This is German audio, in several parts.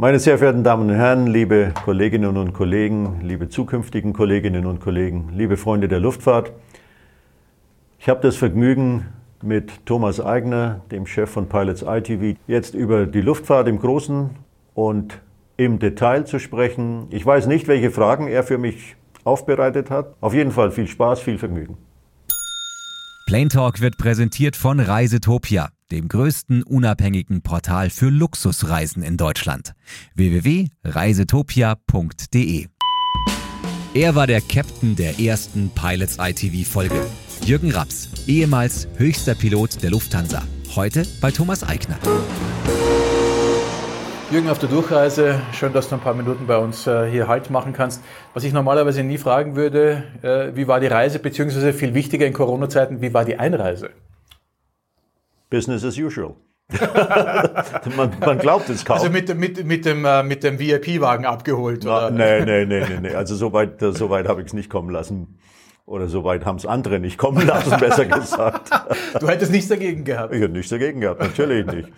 Meine sehr verehrten Damen und Herren, liebe Kolleginnen und Kollegen, liebe zukünftigen Kolleginnen und Kollegen, liebe Freunde der Luftfahrt, ich habe das Vergnügen, mit Thomas Eigner, dem Chef von Pilots ITV, jetzt über die Luftfahrt im Großen und im Detail zu sprechen. Ich weiß nicht, welche Fragen er für mich aufbereitet hat. Auf jeden Fall viel Spaß, viel Vergnügen. Plane Talk wird präsentiert von Reisetopia dem größten unabhängigen Portal für Luxusreisen in Deutschland. www.reisetopia.de Er war der Captain der ersten Pilots ITV Folge. Jürgen Raps, ehemals höchster Pilot der Lufthansa. Heute bei Thomas Eigner. Jürgen, auf der Durchreise, schön, dass du ein paar Minuten bei uns äh, hier Halt machen kannst. Was ich normalerweise nie fragen würde, äh, wie war die Reise, beziehungsweise viel wichtiger in Corona-Zeiten, wie war die Einreise? Business as usual. man, man, glaubt es kaum. Also mit, mit, mit dem, äh, mit dem VIP-Wagen abgeholt, oder? Nein, nein, nein, nein. Nee. Also so weit, so weit habe ich es nicht kommen lassen. Oder so weit haben es andere nicht kommen lassen, besser gesagt. du hättest nichts dagegen gehabt? Ich hätte nichts dagegen gehabt, natürlich nicht.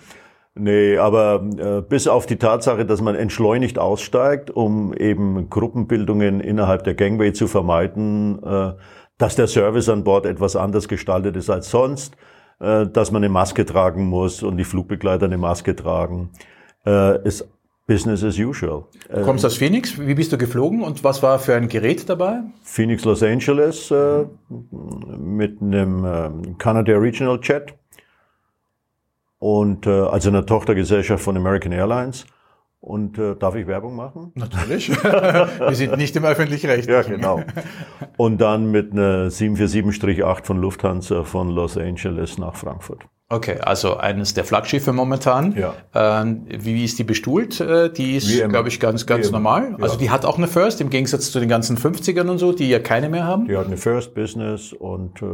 Nee, aber äh, bis auf die Tatsache, dass man entschleunigt aussteigt, um eben Gruppenbildungen innerhalb der Gangway zu vermeiden, äh, dass der Service an Bord etwas anders gestaltet ist als sonst, äh, dass man eine Maske tragen muss und die Flugbegleiter eine Maske tragen, äh, ist Business as usual. Du kommst aus Phoenix. Wie bist du geflogen und was war für ein Gerät dabei? Phoenix Los Angeles äh, mit einem äh, Canadair Regional Jet und äh, also einer Tochtergesellschaft von American Airlines. Und äh, darf ich Werbung machen? Natürlich. Wir sind nicht im öffentlich-rechtlichen. Ja, genau. Und dann mit einer 747-8 von Lufthansa von Los Angeles nach Frankfurt. Okay, also eines der Flaggschiffe momentan. Ja. Ähm, wie ist die bestuhlt? Äh, die ist, glaube ich, ganz, ganz normal. Ja. Also die hat auch eine First, im Gegensatz zu den ganzen 50ern und so, die ja keine mehr haben. Die hat eine First Business und äh,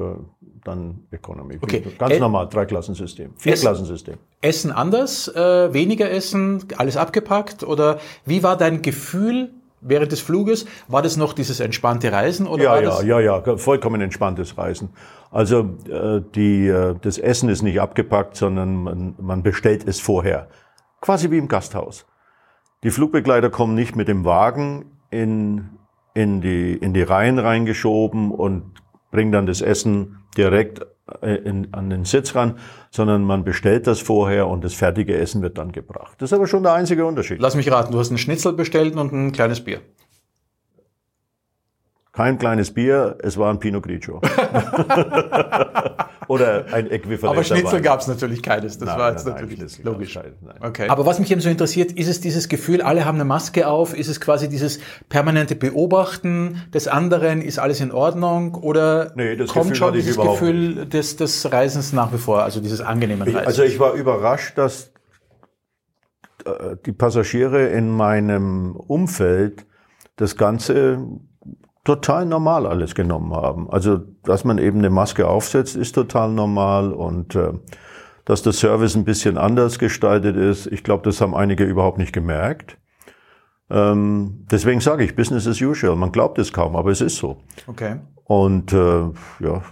dann Economy. Okay. Ganz e normal, Dreiklassensystem, Vierklassensystem. Essen anders, äh, weniger Essen, alles abgepackt? Oder wie war dein Gefühl während des Fluges? War das noch dieses entspannte Reisen? Oder ja, war ja, das ja, ja, vollkommen entspanntes Reisen. Also äh, die, äh, das Essen ist nicht abgepackt, sondern man, man bestellt es vorher. Quasi wie im Gasthaus. Die Flugbegleiter kommen nicht mit dem Wagen in, in, die, in die Reihen reingeschoben und bringen dann das Essen direkt in, an den Sitz ran, sondern man bestellt das vorher und das fertige Essen wird dann gebracht. Das ist aber schon der einzige Unterschied. Lass mich raten, du hast einen Schnitzel bestellt und ein kleines Bier. Kein kleines Bier, es war ein Pinot Grigio. Oder ein Äquivalent. Aber Schnitzel gab es natürlich keines. Das nein, war jetzt nein, natürlich nein, logisch. Nein, okay. Aber was mich eben so interessiert, ist es dieses Gefühl, alle haben eine Maske auf? Ist es quasi dieses permanente Beobachten des anderen? Ist alles in Ordnung? Oder nee, das kommt Gefühl schon hatte ich dieses überhaupt Gefühl des, des Reisens nach wie vor, also dieses angenehmen Ich, Reisens? also ich war überrascht, dass äh, die Passagiere in meinem Umfeld das Ganze total normal alles genommen haben. Also, dass man eben eine Maske aufsetzt, ist total normal und äh, dass der Service ein bisschen anders gestaltet ist, ich glaube, das haben einige überhaupt nicht gemerkt. Ähm, deswegen sage ich, Business as usual. Man glaubt es kaum, aber es ist so. Okay. Und äh, ja,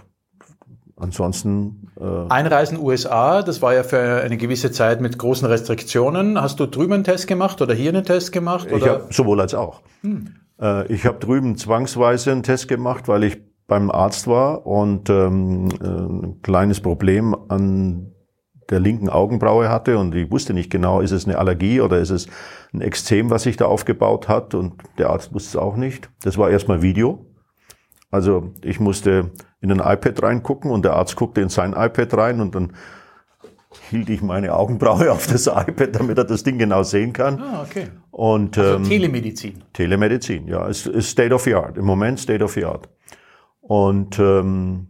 ansonsten. Äh Einreisen USA, das war ja für eine gewisse Zeit mit großen Restriktionen. Hast du drüben einen Test gemacht oder hier einen Test gemacht? Oder? Ich habe sowohl als auch. Hm. Äh, ich habe drüben zwangsweise einen Test gemacht, weil ich beim Arzt war und ähm, äh, ein kleines Problem an der linken Augenbraue hatte und ich wusste nicht genau, ist es eine Allergie oder ist es ein Extrem, was sich da aufgebaut hat und der Arzt wusste es auch nicht. Das war erstmal Video. Also ich musste in ein iPad reingucken und der Arzt guckte in sein iPad rein und dann hielt ich meine Augenbraue auf das iPad, damit er das Ding genau sehen kann. Ah, okay. Und, also ähm, Telemedizin. Telemedizin, ja. Es ist State of the Art. Im Moment State of the Art. Und ähm,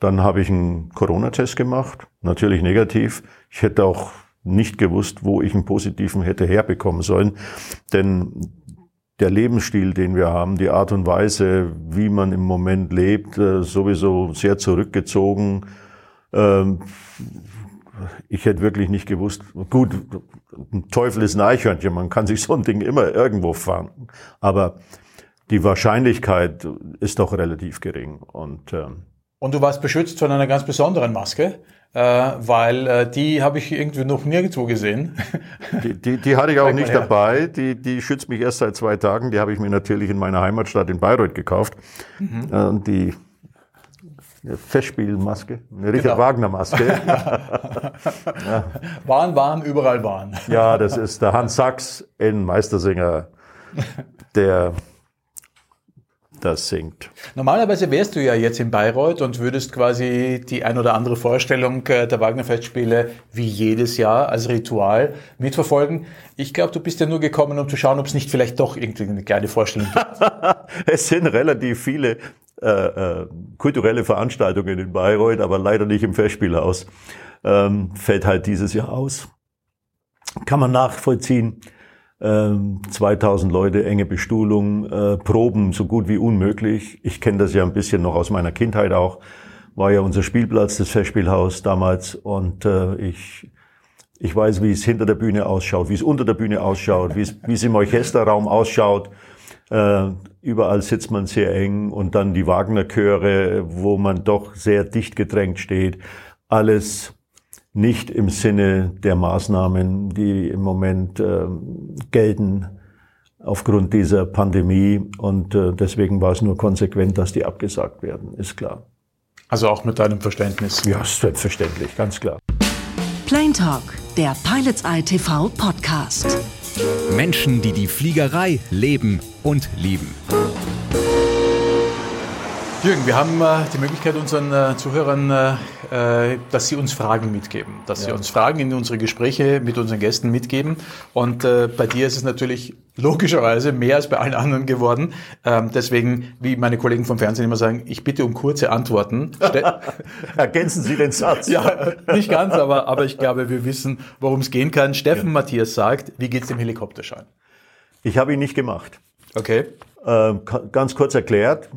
dann habe ich einen Corona-Test gemacht. Natürlich negativ. Ich hätte auch nicht gewusst, wo ich einen positiven hätte herbekommen sollen. Denn der Lebensstil, den wir haben, die Art und Weise, wie man im Moment lebt, äh, sowieso sehr zurückgezogen. Ähm, ich hätte wirklich nicht gewusst, gut, ein Teufel ist ein Eichhörnchen, man kann sich so ein Ding immer irgendwo fangen. Aber die Wahrscheinlichkeit ist doch relativ gering. Und, ähm, und du warst beschützt von einer ganz besonderen Maske. äh, weil äh, die habe ich irgendwie noch nirgendwo gesehen. Die, die, die hatte ich auch nicht dabei. Die, die schützt mich erst seit zwei Tagen. Die habe ich mir natürlich in meiner Heimatstadt in Bayreuth gekauft. Mhm. Äh, und Festspielmaske, eine Richard genau. Wagner-Maske. ja. Waren, waren, überall waren. Ja, das ist der Hans Sachs in Meistersinger, der das singt. Normalerweise wärst du ja jetzt in Bayreuth und würdest quasi die ein oder andere Vorstellung äh, der Wagner-Festspiele wie jedes Jahr als Ritual mitverfolgen. Ich glaube, du bist ja nur gekommen, um zu schauen, ob es nicht vielleicht doch irgendwie eine kleine Vorstellung gibt. es sind relativ viele äh, äh, kulturelle Veranstaltungen in Bayreuth, aber leider nicht im Festspielhaus. Ähm, fällt halt dieses Jahr aus. Kann man nachvollziehen 2000 ähm, Leute, enge Bestuhlung, äh, Proben so gut wie unmöglich. Ich kenne das ja ein bisschen noch aus meiner Kindheit auch. War ja unser Spielplatz, das Festspielhaus damals. Und äh, ich, ich weiß, wie es hinter der Bühne ausschaut, wie es unter der Bühne ausschaut, wie es, wie es im Orchesterraum ausschaut. Äh, überall sitzt man sehr eng und dann die Wagner-Chöre, wo man doch sehr dicht gedrängt steht. Alles nicht im Sinne der Maßnahmen, die im Moment äh, gelten aufgrund dieser Pandemie. Und äh, deswegen war es nur konsequent, dass die abgesagt werden, ist klar. Also auch mit deinem Verständnis? Ja, selbstverständlich, ganz klar. Plain Talk, der Pilots Eye TV Podcast. Menschen, die die Fliegerei leben und lieben. Jürgen, wir haben äh, die Möglichkeit unseren äh, Zuhörern, äh, äh dass sie uns Fragen mitgeben, dass ja. sie uns Fragen in unsere Gespräche mit unseren Gästen mitgeben. Und äh, bei dir ist es natürlich logischerweise mehr als bei allen anderen geworden. Ähm, deswegen, wie meine Kollegen vom Fernsehen immer sagen, ich bitte um kurze Antworten. Ergänzen Sie den Satz. ja, nicht ganz, aber, aber ich glaube, wir wissen, worum es gehen kann. Steffen ja. Matthias sagt, wie geht's dem Helikopterschein? Ich habe ihn nicht gemacht. Okay. Äh, ganz kurz erklärt,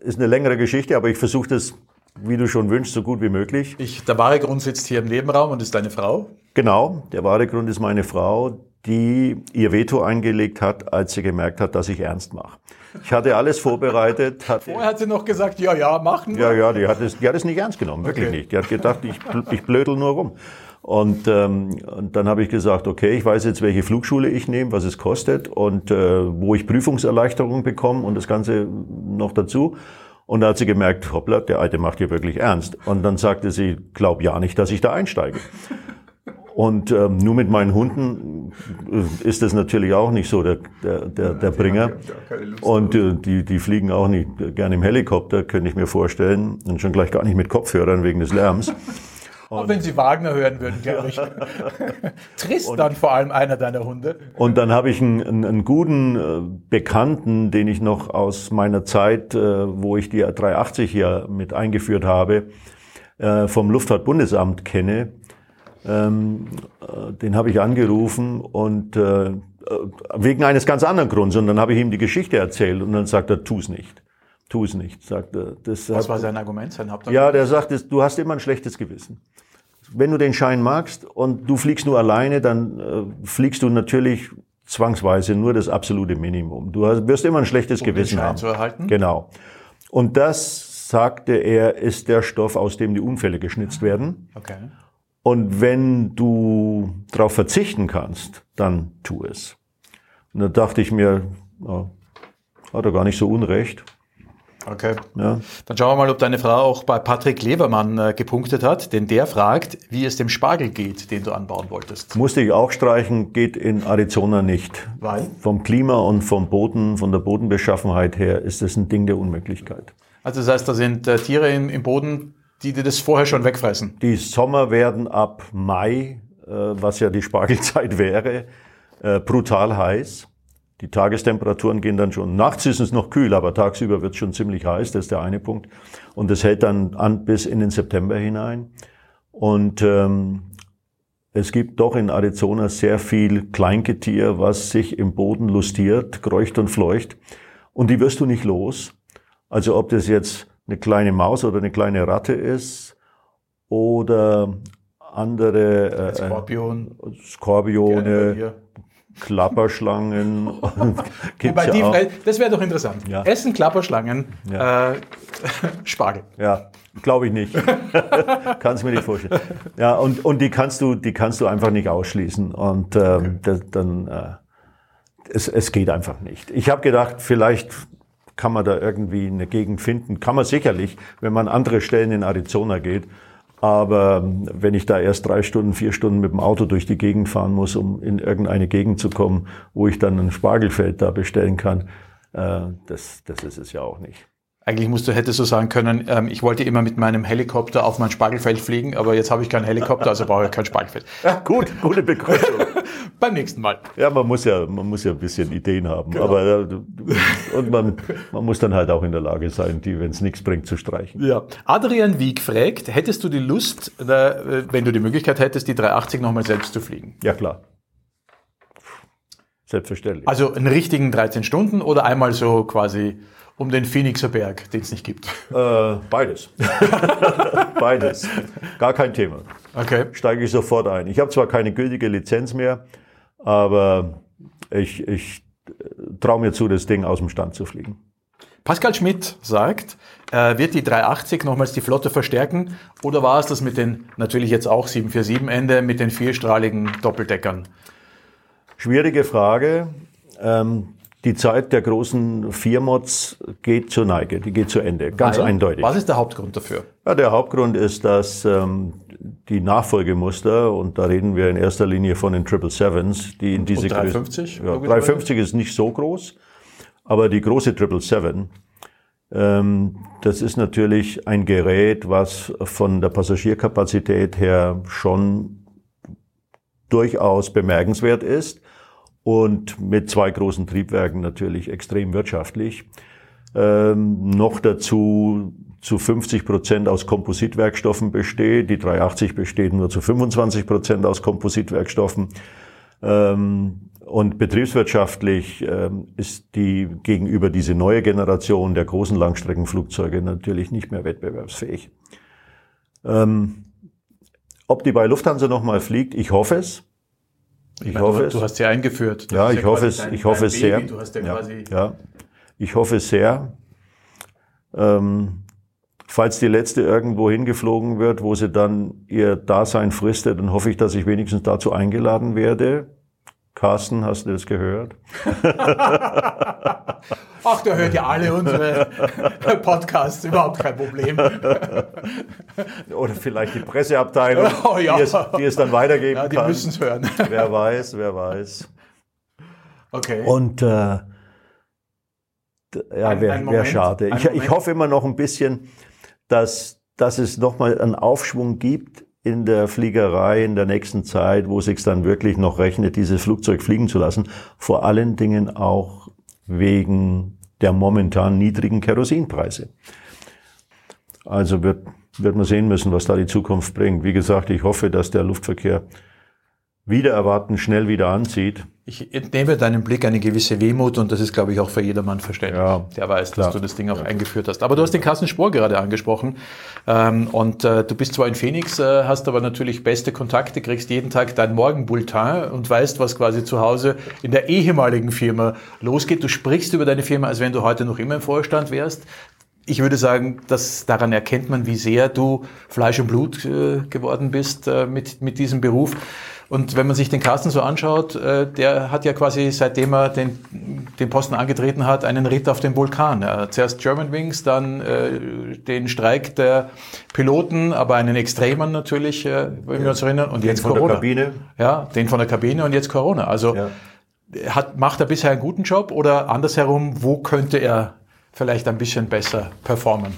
ist eine längere Geschichte, aber ich versuche das, wie du schon wünschst, so gut wie möglich. Ich, der wahre Grund sitzt hier im Nebenraum und ist deine Frau? Genau, der wahre Grund ist meine Frau, die ihr Veto eingelegt hat, als sie gemerkt hat, dass ich ernst mache. Ich hatte alles vorbereitet. Hatte, Vorher hat sie noch gesagt, ja, ja, machen wir. Ja, ja, die hat es, die hat es nicht ernst genommen, wirklich okay. nicht. Die hat gedacht, ich, ich blödel nur rum. Und, ähm, und dann habe ich gesagt, okay, ich weiß jetzt, welche Flugschule ich nehme, was es kostet und äh, wo ich Prüfungserleichterung bekomme und das Ganze noch dazu. Und da hat sie gemerkt, hoppla, der Alte macht hier wirklich ernst. Und dann sagte sie, glaub ja nicht, dass ich da einsteige. Und ähm, nur mit meinen Hunden äh, ist das natürlich auch nicht so der, der, der, der Bringer. Und äh, die, die fliegen auch nicht gerne im Helikopter, könnte ich mir vorstellen. Und schon gleich gar nicht mit Kopfhörern wegen des Lärms. Und wenn Sie Wagner hören würden, glaube ich. Tristan vor allem einer deiner Hunde. Und dann habe ich einen, einen, einen, guten äh, Bekannten, den ich noch aus meiner Zeit, äh, wo ich die 380 hier mit eingeführt habe, äh, vom Luftfahrtbundesamt kenne. Ähm, den habe ich angerufen und wegen eines ganz anderen Grunds. Und dann habe ich ihm die Geschichte erzählt und dann sagt er, tu es nicht. Tu es nicht, sagt er. Das Was hat, war sein Argument, sein Hauptargument? Ja, der sagt, du hast immer ein schlechtes Gewissen. Wenn du den Schein magst und du fliegst nur alleine, dann äh, fliegst du natürlich zwangsweise nur das absolute Minimum. Du hast, wirst immer ein schlechtes um Gewissen den Schein haben. Zu erhalten? Genau. Und das, sagte er, ist der Stoff, aus dem die Unfälle geschnitzt werden. Okay. Und wenn du darauf verzichten kannst, dann tu es. Und da dachte ich mir, oh, hat er gar nicht so unrecht. Okay. Ja. Dann schauen wir mal, ob deine Frau auch bei Patrick Levermann äh, gepunktet hat, denn der fragt, wie es dem Spargel geht, den du anbauen wolltest. Musste ich auch streichen, geht in Arizona nicht. Weil? Vom Klima und vom Boden, von der Bodenbeschaffenheit her ist es ein Ding der Unmöglichkeit. Also das heißt, da sind äh, Tiere in, im Boden, die dir das vorher schon wegfressen? Die Sommer werden ab Mai, äh, was ja die Spargelzeit wäre, äh, brutal heiß. Die Tagestemperaturen gehen dann schon, nachts ist es noch kühl, aber tagsüber wird es schon ziemlich heiß, das ist der eine Punkt. Und das hält dann an bis in den September hinein. Und ähm, es gibt doch in Arizona sehr viel Kleingetier, was sich im Boden lustiert, kreucht und fleucht. Und die wirst du nicht los. Also ob das jetzt eine kleine Maus oder eine kleine Ratte ist oder andere äh, Skorpion, Skorpione, Klapperschlangen. Wobei ja die, auch. Das wäre doch interessant. Ja. Essen Klapperschlangen, Ja. äh, Spargel. Ja, glaube ich nicht. kannst mir nicht vorstellen. Ja, und, und die kannst du, die kannst du einfach nicht ausschließen. Und ähm, das, dann, äh, es, es geht einfach nicht. Ich habe gedacht, vielleicht kann man da irgendwie eine Gegend finden. Kann man sicherlich, wenn man an andere Stellen in Arizona geht. Aber wenn ich da erst drei Stunden, vier Stunden mit dem Auto durch die Gegend fahren muss, um in irgendeine Gegend zu kommen, wo ich dann ein Spargelfeld da bestellen kann, äh, das, das ist es ja auch nicht. Eigentlich musst du, hättest du sagen können, ähm, ich wollte immer mit meinem Helikopter auf mein Spargelfeld fliegen, aber jetzt habe ich keinen Helikopter, also brauche ich kein Spargelfeld. Ja, gut, gute Begründung. Beim nächsten Mal. Ja, man muss ja, man muss ja ein bisschen Ideen haben. Aber äh, und man, man muss dann halt auch in der Lage sein, die, wenn es nichts bringt, zu streichen. Ja. Adrian Wieg fragt, hättest du die Lust, äh, wenn du die Möglichkeit hättest, die 380 nochmal selbst zu fliegen? Ja klar. Selbstverständlich. Also einen richtigen 13 Stunden oder einmal so quasi um den Phoenixer Berg, den es nicht gibt? Äh, beides. beides. Gar kein Thema. Okay. Steige ich sofort ein. Ich habe zwar keine gültige Lizenz mehr, aber ich, ich traue mir zu, das Ding aus dem Stand zu fliegen. Pascal Schmidt sagt, äh, wird die 380 nochmals die Flotte verstärken oder war es das mit den, natürlich jetzt auch 747 Ende, mit den vierstrahligen Doppeldeckern? Schwierige Frage. Ähm, die Zeit der großen Viermods geht zur Neige, die geht zu Ende, ganz Weil- eindeutig. Was ist der Hauptgrund dafür? Ja, der Hauptgrund ist, dass ähm, die Nachfolgemuster, und da reden wir in erster Linie von den 777s, die in diese Und 350 Größe- Ja, logischerweise? 350 ist nicht so groß, aber die große 777, ähm, das ist natürlich ein Gerät, was von der Passagierkapazität her schon durchaus bemerkenswert ist und mit zwei großen Triebwerken natürlich extrem wirtschaftlich. Ähm, noch dazu zu 50 Prozent aus Kompositwerkstoffen besteht. Die 380 besteht nur zu 25 Prozent aus Kompositwerkstoffen. Ähm, und betriebswirtschaftlich ähm, ist die gegenüber diese neue Generation der großen Langstreckenflugzeuge natürlich nicht mehr wettbewerbsfähig. Ähm, ob die bei Lufthansa nochmal fliegt, ich hoffe es. Ich meine, hoffe du, es. du hast sie eingeführt. Ja, ich hoffe es, dein- ich hoffe es sehr. Baby. Du hast ja, ja, quasi ja, ich hoffe sehr. Ähm, falls die letzte irgendwo hingeflogen wird, wo sie dann ihr Dasein fristet, dann hoffe ich, dass ich wenigstens dazu eingeladen werde. Carsten, hast du das gehört? Ach, der hört ja alle unsere Podcasts, überhaupt kein Problem. Oder vielleicht die Presseabteilung, Oh, ja. die, es, die es dann weitergeben Ja, die kann. müssen es hören. Wer weiß, wer weiß. Okay. Und äh, ja, wäre schade. Ich, ich hoffe immer noch ein bisschen, dass, dass es nochmal einen Aufschwung gibt in der Fliegerei in der nächsten Zeit, wo es sich dann wirklich noch rechnet, dieses Flugzeug fliegen zu lassen. Vor allen Dingen auch wegen der momentan niedrigen Kerosinpreise. Also wird, wird man sehen müssen, was da die Zukunft bringt. Wie gesagt, ich hoffe, dass der Luftverkehr wieder erwarten schnell wieder anzieht. Ich entnehme deinem Blick eine gewisse Wehmut und das ist, glaube ich, auch für jedermann verständlich, Ja, der weiß, klar. dass du das Ding auch eingeführt hast. Aber du hast den Carsten Spohr gerade angesprochen ähm, und äh, du bist zwar in Phoenix, äh, hast aber natürlich beste Kontakte, kriegst jeden Tag dein Morgenbulletin und weißt, was quasi zu Hause in der ehemaligen Firma losgeht. Du sprichst über deine Firma, als wenn du heute noch immer im Vorstand wärst. Ich würde sagen, dass daran erkennt man, wie sehr du Fleisch und Blut äh, geworden bist äh, mit, mit diesem Beruf. Und wenn man sich den Carsten so anschaut, äh, der hat ja quasi, seitdem er den, den Posten angetreten hat, einen Ritt auf den Vulkan. Hat zuerst Germanwings, dann äh, den Streik der Piloten, aber einen extremen natürlich, äh, wenn wir uns erinnern, und jetzt von der Corona. Kabine. Ja, den von der Kabine und jetzt Corona. Also Ja. hat, macht er bisher einen guten Job oder andersherum, wo könnte er vielleicht ein bisschen besser performen?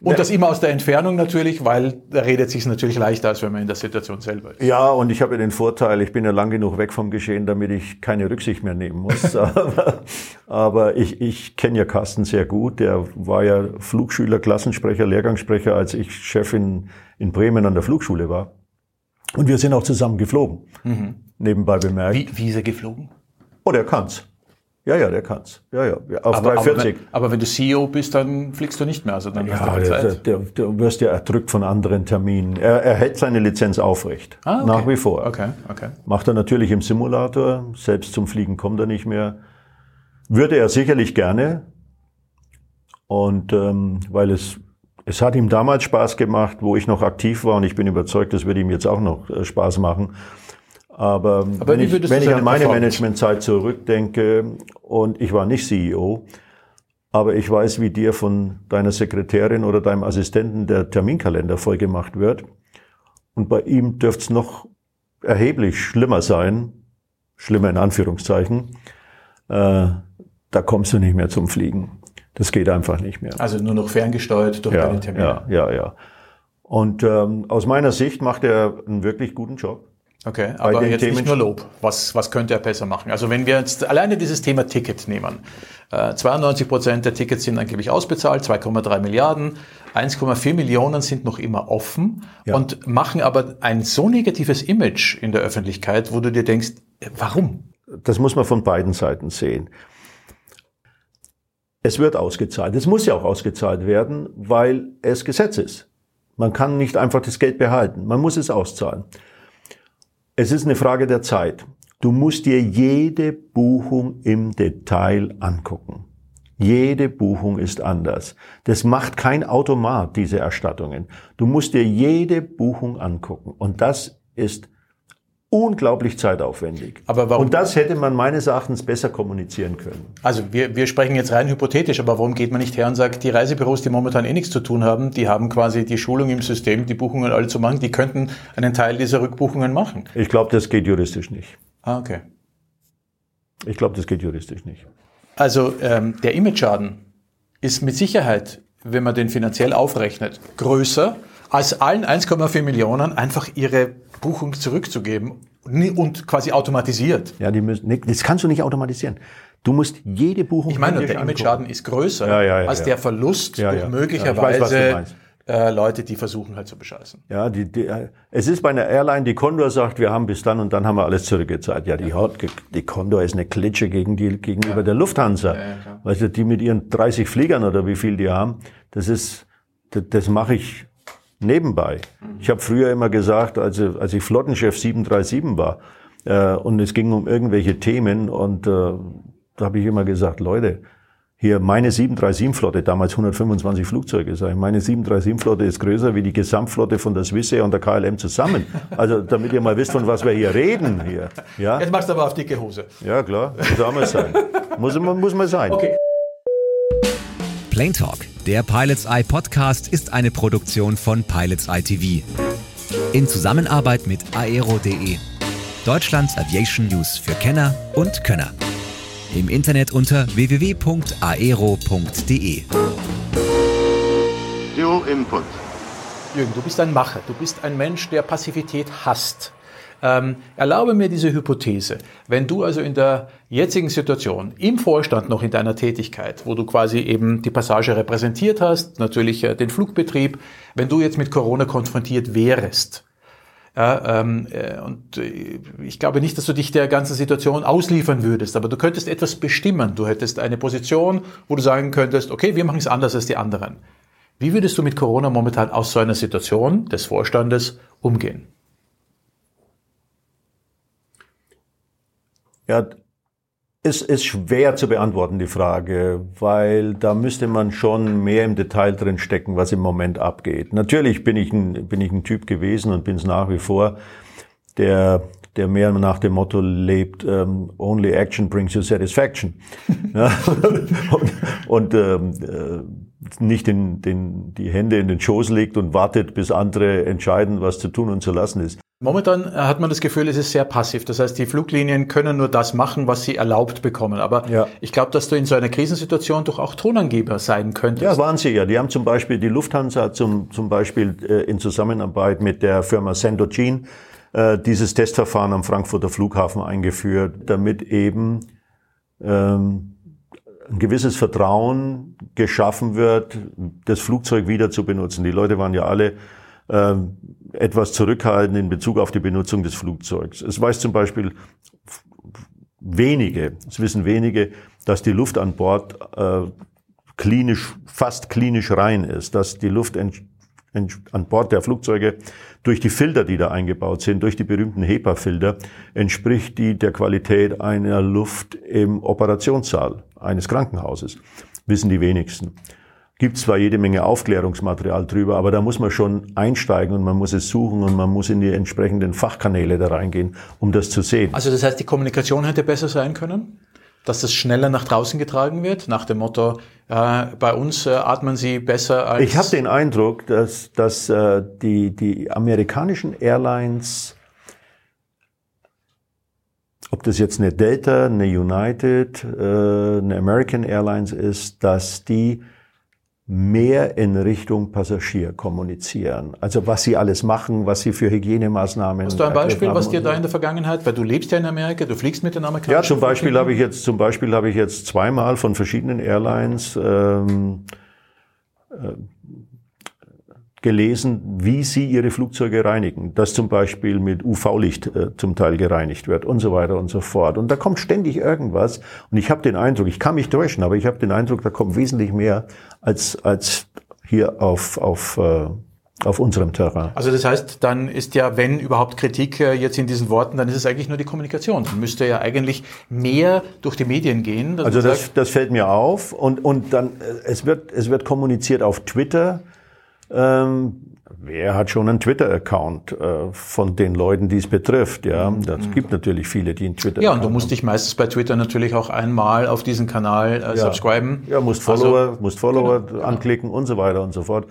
Und das immer aus der Entfernung natürlich, weil da redet sich natürlich leichter, als wenn man in der Situation selber ist. Ja, und ich habe ja den Vorteil, ich bin ja lang genug weg vom Geschehen, damit ich keine Rücksicht mehr nehmen muss. aber aber ich, ich kenne ja Carsten sehr gut. Der war ja Flugschüler, Klassensprecher, Lehrgangssprecher, als ich Chef in, in Bremen an der Flugschule war. Und wir sind auch zusammen geflogen. Nebenbei bemerkt. Wie, wie ist er geflogen? Oh, der kann's. Ja, ja, der kann's. Ja, ja, auf Aber, aber, 340. wenn, aber wenn du CEO bist, dann fliegst du nicht mehr. Also dann hast du Ja, keine der, Zeit. der, der wirst ja erdrückt von anderen Terminen. Er, er hält seine Lizenz aufrecht. Ah, okay. Nach wie vor. Okay, okay. Macht er natürlich im Simulator. Selbst zum Fliegen kommt er nicht mehr. Würde er sicherlich gerne. Und ähm, weil es, es hat ihm damals Spaß gemacht, wo ich noch aktiv war. Und ich bin überzeugt, das würde ihm jetzt auch noch äh, Spaß machen. Aber, Aber wenn ich, wenn ich an meine Managementzeit zurückdenke und ich war nicht CEO, aber ich weiß, wie dir von deiner Sekretärin oder deinem Assistenten der Terminkalender vollgemacht wird. Und bei ihm dürfte es noch erheblich schlimmer sein, schlimmer in Anführungszeichen. Äh, da kommst du nicht mehr zum Fliegen. Das geht einfach nicht mehr. Also nur noch ferngesteuert durch Ja, deine Termine. ja, ja, ja. Und ähm, aus meiner Sicht macht er einen wirklich guten Job. Okay, aber jetzt nicht Themen- nur Lob. Was, was könnte er besser machen? Also wenn wir jetzt alleine dieses Thema Ticket nehmen. Äh, 92 Prozent der Tickets sind angeblich ausbezahlt, 2,3 Milliarden, 1,4 Millionen sind noch immer offen Ja. und machen aber ein so negatives Image in der Öffentlichkeit, wo du dir denkst, äh, warum? Das muss man von beiden Seiten sehen. Es wird ausgezahlt. Es muss ja auch ausgezahlt werden, weil es Gesetz ist. Man kann nicht einfach das Geld behalten. Man muss es auszahlen. Es ist eine Frage der Zeit. Du musst dir jede Buchung im Detail angucken. Jede Buchung ist anders. Das macht kein Automat, diese Erstattungen. Du musst dir jede Buchung angucken. Und das ist unglaublich zeitaufwendig. Aber warum- Und das hätte man meines Erachtens besser kommunizieren können. Also wir, wir sprechen jetzt rein hypothetisch, aber warum geht man nicht her und sagt, die Reisebüros, die momentan eh nichts zu tun haben, die haben quasi die Schulung im System, die Buchungen alle zu machen, die könnten einen Teil dieser Rückbuchungen machen. Ich glaube, das geht juristisch nicht. Ah, okay. Ich glaube, das geht juristisch nicht. Also ähm, der Imageschaden ist mit Sicherheit, wenn man den finanziell aufrechnet, größer als allen 1,4 Millionen einfach ihre Buchung zurückzugeben und quasi automatisiert. Ja, die müssen, das kannst du nicht automatisieren. Du musst jede Buchung. Ich meine, der. Imageschaden ist größer Ja, ja, ja, als der Verlust durch möglicherweise weiß, äh, Leute, die versuchen halt zu bescheißen. Ja, die, die, äh, es ist bei einer Airline, die Condor sagt, wir haben bis dann und dann haben wir alles zurückgezahlt. Ja, die, hat, ge- die Condor ist eine Klitsche gegen die, gegenüber der Lufthansa. weißt du, die mit ihren 30 Fliegern oder wie viel die haben, das ist, das, das mache ich nebenbei. Ich habe früher immer gesagt, als, als ich Flottenchef 737 war, äh, und es ging um irgendwelche Themen und äh, da habe ich immer gesagt, Leute, hier meine 737-Flotte, damals 125 Flugzeuge, sag ich, meine 737-Flotte ist größer wie die Gesamtflotte von der Swissair und der KLM zusammen. Also damit ihr mal wisst, von was wir hier reden hier. Ja, Jetzt machst du aber auf dicke Hose. ja klar, muss auch mal sein. Muss, man- muss man sein. Okay. Plane Talk, der Pilots Eye Podcast, ist eine Produktion von Pilots Eye TV. In Zusammenarbeit mit aero.de, Deutschlands Aviation News für Kenner und Könner. Im Internet unter www.aero.de. Dual Input. Jürgen, du bist ein Macher, du bist ein Mensch, der Passivität hasst. Ähm, erlaube mir diese Hypothese. Wenn du also in der jetzigen Situation im Vorstand noch in deiner Tätigkeit, wo du quasi eben die Passage repräsentiert hast, natürlich äh, den Flugbetrieb, wenn du jetzt mit Corona konfrontiert wärst, ja, ähm, äh, und äh, ich glaube nicht, dass du dich der ganzen Situation ausliefern würdest, aber du könntest etwas bestimmen. Du hättest eine Position, wo du sagen könntest, okay, wir machen es anders als die anderen. Wie würdest du mit Corona momentan aus so einer Situation des Vorstandes umgehen? Ja, es ist schwer zu beantworten, die Frage, weil da müsste man schon mehr im Detail drin stecken, was im Moment abgeht. Natürlich bin ich ein, bin ich ein Typ gewesen und bin es nach wie vor, der, der mehr nach dem Motto lebt, ähm, only action brings you satisfaction. ja, und und ähm, äh, nicht den, den, die Hände in den Schoß legt und wartet, bis andere entscheiden, was zu tun und zu lassen ist. Momentan äh, hat man das Gefühl, es ist sehr passiv. Das heißt, die Fluglinien können nur das machen, was sie erlaubt bekommen. Aber Ja. ich glaube, dass du in so einer Krisensituation doch auch Tonangeber sein könntest. Ja, waren sie ja. Die haben zum Beispiel, die Lufthansa hat zum, zum Beispiel äh, in Zusammenarbeit mit der Firma Sendogene äh, dieses Testverfahren am Frankfurter Flughafen eingeführt, damit eben ähm, ein gewisses Vertrauen geschaffen wird, das Flugzeug wieder zu benutzen. Die Leute waren ja alle ähm, etwas zurückhaltend in Bezug auf die Benutzung des Flugzeugs. Es weiß zum Beispiel wenige, es wissen wenige, dass die Luft an Bord äh, klinisch, fast klinisch rein ist, dass die Luft in, an Bord der Flugzeuge durch die Filter, die da eingebaut sind, durch die berühmten HEPA-Filter, entspricht die der Qualität einer Luft im Operationssaal eines Krankenhauses. Wissen die wenigsten. Gibt zwar jede Menge Aufklärungsmaterial drüber, aber da muss man schon einsteigen und man muss es suchen und man muss in die entsprechenden Fachkanäle da reingehen, um das zu sehen. Also das heißt, die Kommunikation hätte besser sein können? Dass das schneller nach draußen getragen wird, nach dem Motto, äh, bei uns äh, atmen sie besser als... Ich habe den Eindruck, dass, dass äh, die, die amerikanischen Airlines ob das jetzt eine Delta, eine United, äh, eine American Airlines ist, dass die mehr in Richtung Passagier kommunizieren. Also was sie alles machen, was sie für Hygienemaßnahmen. Hast du ein Beispiel, was dir da in der Vergangenheit, weil du lebst ja in Amerika, du fliegst mit den Amerikanern? Ja, zum Beispiel habe ich jetzt, zum Beispiel habe ich jetzt zweimal von verschiedenen Airlines ähm, äh, gelesen, wie sie ihre Flugzeuge reinigen. Dass zum Beispiel mit UV-Licht äh, zum Teil gereinigt wird und so weiter und so fort. Und da kommt ständig irgendwas. Und ich habe den Eindruck, ich kann mich täuschen, aber ich habe den Eindruck, da kommt wesentlich mehr als, als hier auf, auf äh, auf unserem Terrain. Also das heißt, dann ist ja, wenn überhaupt Kritik äh, jetzt in diesen Worten, dann ist es eigentlich nur die Kommunikation. Dann müsste ja eigentlich mehr durch die Medien gehen. Also das, das fällt mir auf und, und dann, äh, es wird, es wird kommuniziert auf Twitter, ähm, wer hat schon einen Twitter-Account äh, von den Leuten, die es betrifft? Ja, mhm. das gibt natürlich viele, die einen Twitter. Ja, und du musst dich meistens bei Twitter natürlich auch einmal auf diesen Kanal äh, ja. subscriben. Ja, musst also Follower, also, musst Follower genau, anklicken und so weiter und so fort.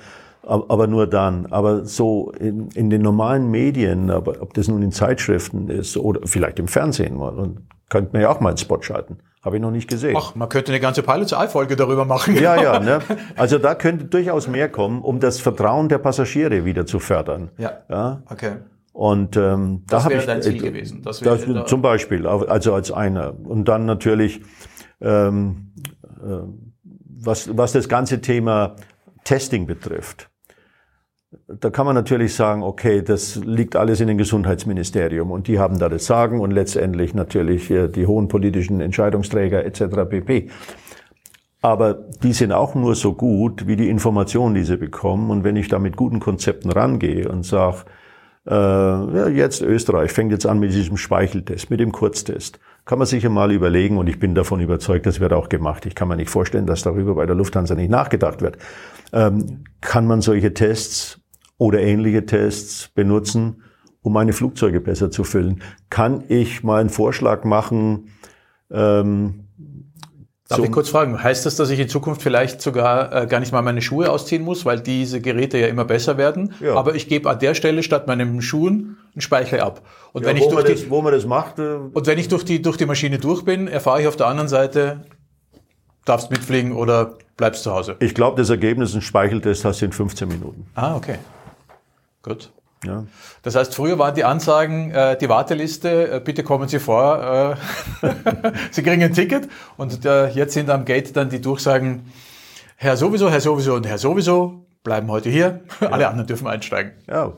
Aber nur dann. Aber so in, in den normalen Medien, aber ob das nun in Zeitschriften ist oder vielleicht im Fernsehen, und könnte man ja auch mal einen Spot schalten. Habe ich noch nicht gesehen. Ach, man könnte eine ganze Pilots-Eye-Folge darüber machen. Ja, ja. Ne? Also da könnte durchaus mehr kommen, um das Vertrauen der Passagiere wieder zu fördern. Ja. ja? Okay. Und ähm, das da wäre ich, dein Ziel äh, gewesen. Das wäre das, zum Beispiel, also als einer. Und dann natürlich, ähm, äh, was, was das ganze Thema Testing betrifft da kann man natürlich sagen, okay, das liegt alles in dem Gesundheitsministerium und die haben da das Sagen und letztendlich natürlich äh, die hohen politischen Entscheidungsträger etc. pp. Aber die sind auch nur so gut wie die Informationen, die sie bekommen. Und wenn ich da mit guten Konzepten rangehe und sage, äh, ja, jetzt Österreich fängt jetzt an mit diesem Speicheltest, mit dem Kurztest, kann man sich ja mal überlegen und ich bin davon überzeugt, das wird auch gemacht. Ich kann mir nicht vorstellen, dass darüber bei der Lufthansa nicht nachgedacht wird. Ähm, kann man solche Tests oder ähnliche Tests benutzen, um meine Flugzeuge besser zu füllen. Kann ich mal einen Vorschlag machen? Ähm, Darf ich kurz fragen, heißt das, dass ich in Zukunft vielleicht sogar äh, gar nicht mal meine Schuhe ausziehen muss, weil diese Geräte ja immer besser werden, ja. aber ich gebe an der Stelle statt meinen Schuhen einen Speichel ab. Und ja, wenn ich durch das, die, wo man das macht, äh, und wenn ich durch die durch die Maschine durch bin, erfahre ich auf der anderen Seite, darfst mitfliegen oder bleibst zu Hause. Ich glaube, das Ergebnis ein Speicheltest hast du in 15 Minuten. Ah, okay. Gut. Ja. Das heißt, früher waren die Ansagen, äh, die Warteliste, äh, bitte kommen Sie vor, äh, Sie kriegen ein Ticket und äh, jetzt sind am Gate dann die Durchsagen, Herr sowieso, Herr sowieso und Herr sowieso bleiben heute hier, ja. alle anderen dürfen einsteigen. Ja,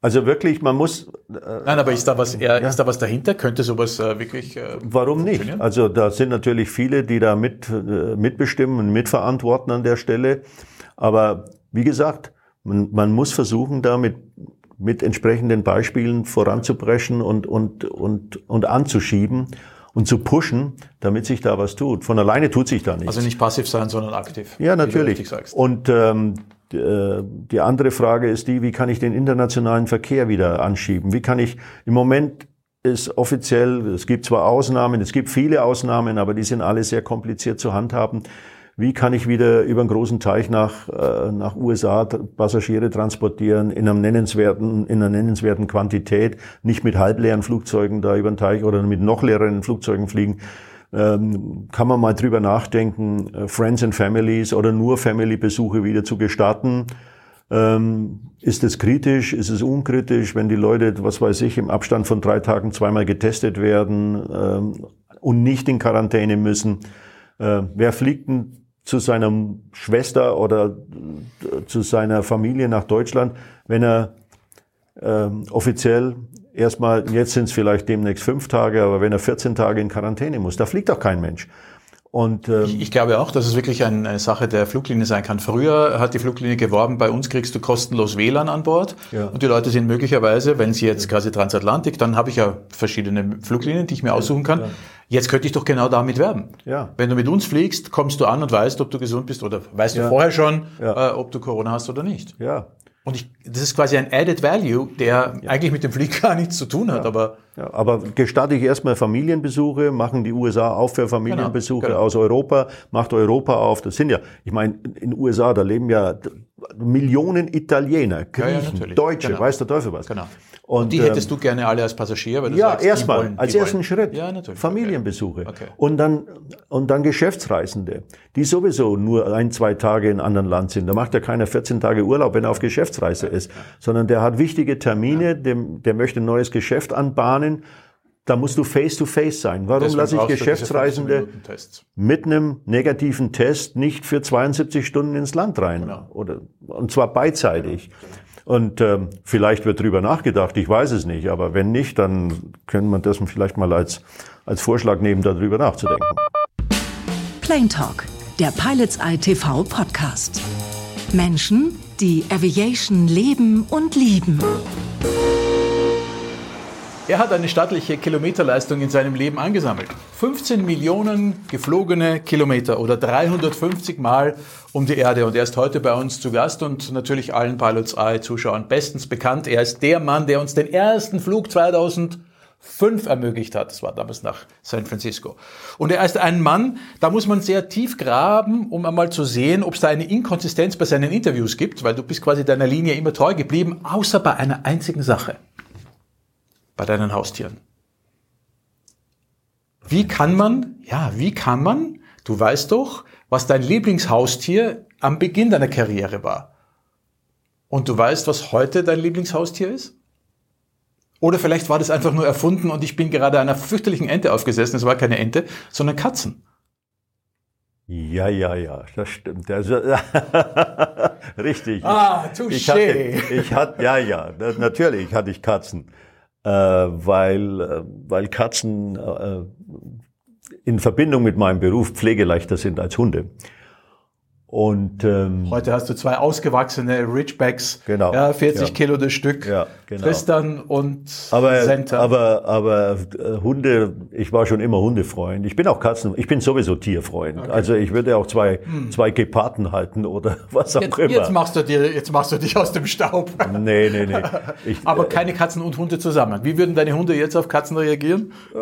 also wirklich, man muss. Äh, Nein, aber ist da was, eher, ja. ist da was dahinter? Könnte sowas äh, wirklich? Äh, Warum nicht? Also da sind natürlich viele, die da mit äh, mitbestimmen und mitverantworten an der Stelle. Aber wie gesagt, man, man muss versuchen, da mit, mit entsprechenden Beispielen voranzubrechen und, und, und, und anzuschieben und zu pushen, damit sich da was tut. Von alleine tut sich da nichts. Also nicht passiv sein, sondern aktiv. Ja, natürlich. Und ähm, äh, die andere Frage ist die, wie kann ich den internationalen Verkehr wieder anschieben? Wie kann ich im Moment ist offiziell, es gibt zwar Ausnahmen, es gibt viele Ausnahmen, aber die sind alle sehr kompliziert zu handhaben wie kann ich wieder über einen großen Teich nach, äh, nach USA Passagiere transportieren in, einem nennenswerten, in einer nennenswerten Quantität, nicht mit halbleeren Flugzeugen da über den Teich oder mit noch leeren Flugzeugen fliegen. Ähm, kann man mal drüber nachdenken, äh, Friends and Families oder nur Family-Besuche wieder zu gestatten. Ähm, ist es kritisch? Ist es unkritisch, wenn die Leute, was weiß ich, im Abstand von drei Tagen zweimal getestet werden ähm, und nicht in Quarantäne müssen? Äh, wer fliegt denn zu seiner Schwester oder zu seiner Familie nach Deutschland, wenn er ähm, offiziell erstmal, jetzt sind es vielleicht demnächst fünf Tage, aber wenn er 14 Tage in Quarantäne muss, da fliegt doch kein Mensch. Und, ähm, ich, ich glaube auch, dass es wirklich eine Sache der Fluglinie sein kann. Früher hat die Fluglinie geworben, bei uns kriegst du kostenlos WLAN an Bord. Ja. Und die Leute sind möglicherweise, wenn sie jetzt quasi Transatlantik, dann habe ich ja verschiedene Fluglinien, die ich mir aussuchen kann. Jetzt könnte ich doch genau damit werben. Ja. Wenn du mit uns fliegst, kommst du an und weißt, ob du gesund bist oder weißt du Ja. vorher schon, Ja. äh, ob du Corona hast oder nicht. ja, Und ich, das ist quasi ein Added Value, der eigentlich mit dem Fliegen gar nichts zu tun hat, aber Ja, aber gestatte ich erstmal Familienbesuche, machen die USA auf für Familienbesuche Genau, genau. aus Europa, macht Europa auf. Das sind ja, ich meine, in den USA, da leben ja Millionen Italiener, Ja, ja, Griechen, natürlich. Deutsche, Genau. weiß der Teufel was. genau. Und, Und die ähm, hättest du gerne alle als Passagier, weil du ja, sagst, erstmal, wollen, als wollen. ersten Schritt. Ja, natürlich. Familienbesuche. Okay. Und dann, und dann Geschäftsreisende, die sowieso nur ein, zwei Tage in einem anderen Land sind. Da macht ja keiner 14 Tage Urlaub, wenn er auf Geschäftsreise ist, sondern der hat wichtige Termine, dem, der möchte ein neues Geschäft anbahnen. Da musst du face to face sein. Warum Deswegen lasse ich Geschäftsreisende 15-Minuten-Tests. mit einem negativen Test nicht für 72 Stunden ins Land rein. Genau. Oder, und zwar beidseitig. Und ähm, vielleicht wird drüber nachgedacht, ich weiß es nicht, aber wenn nicht, dann können wir das vielleicht mal als, als Vorschlag nehmen, darüber nachzudenken. Plane Talk, der Pilots Eye TV Podcast. Menschen, die Aviation leben und lieben. Er hat eine stattliche Kilometerleistung in seinem Leben angesammelt. 15 Millionen geflogene Kilometer oder 350 Mal um die Erde. Und er ist heute bei uns zu Gast und natürlich allen Pilots Eye Zuschauern bestens bekannt. Er ist der Mann, der uns den ersten Flug 2005 ermöglicht hat. Das war damals nach San Francisco. Und er ist ein Mann, da muss man sehr tief graben, um einmal zu sehen, ob es da eine Inkonsistenz bei seinen Interviews gibt, weil du bist quasi deiner Linie immer treu geblieben, außer bei einer einzigen Sache bei deinen Haustieren. Wie kann man, ja, wie kann man, du weißt doch, was dein Lieblingshaustier am Beginn deiner Karriere war. Und du weißt, was heute dein Lieblingshaustier ist? Oder vielleicht war das einfach nur erfunden und ich bin gerade einer fürchterlichen Ente aufgesessen. Es war keine Ente, sondern Katzen. Ja, ja, ja, das stimmt. Das, richtig. Ah, ich hatte, ich hatte, ja, ja, na- natürlich hatte ich Katzen, weil, äh, weil Katzen äh, in Verbindung mit meinem Beruf pflegeleichter sind als Hunde. Und ähm, Heute hast du zwei ausgewachsene Ridgebacks, Genau, ja, 40 ja. Kilo das Stück, Ja, genau. Tristan und aber, Center. aber, aber äh, Hunde, ich war schon immer Hundefreund. Ich bin auch Katzen, ich bin sowieso Tierfreund. Also ich würde auch zwei, zwei Geparden halten oder was auch Hm. jetzt, immer. jetzt machst du dir, jetzt machst du dich aus dem Staub. nee, nee, nee. Ich, Aber keine Katzen und Hunde zusammen. Wie würden deine Hunde jetzt auf Katzen reagieren? Äh,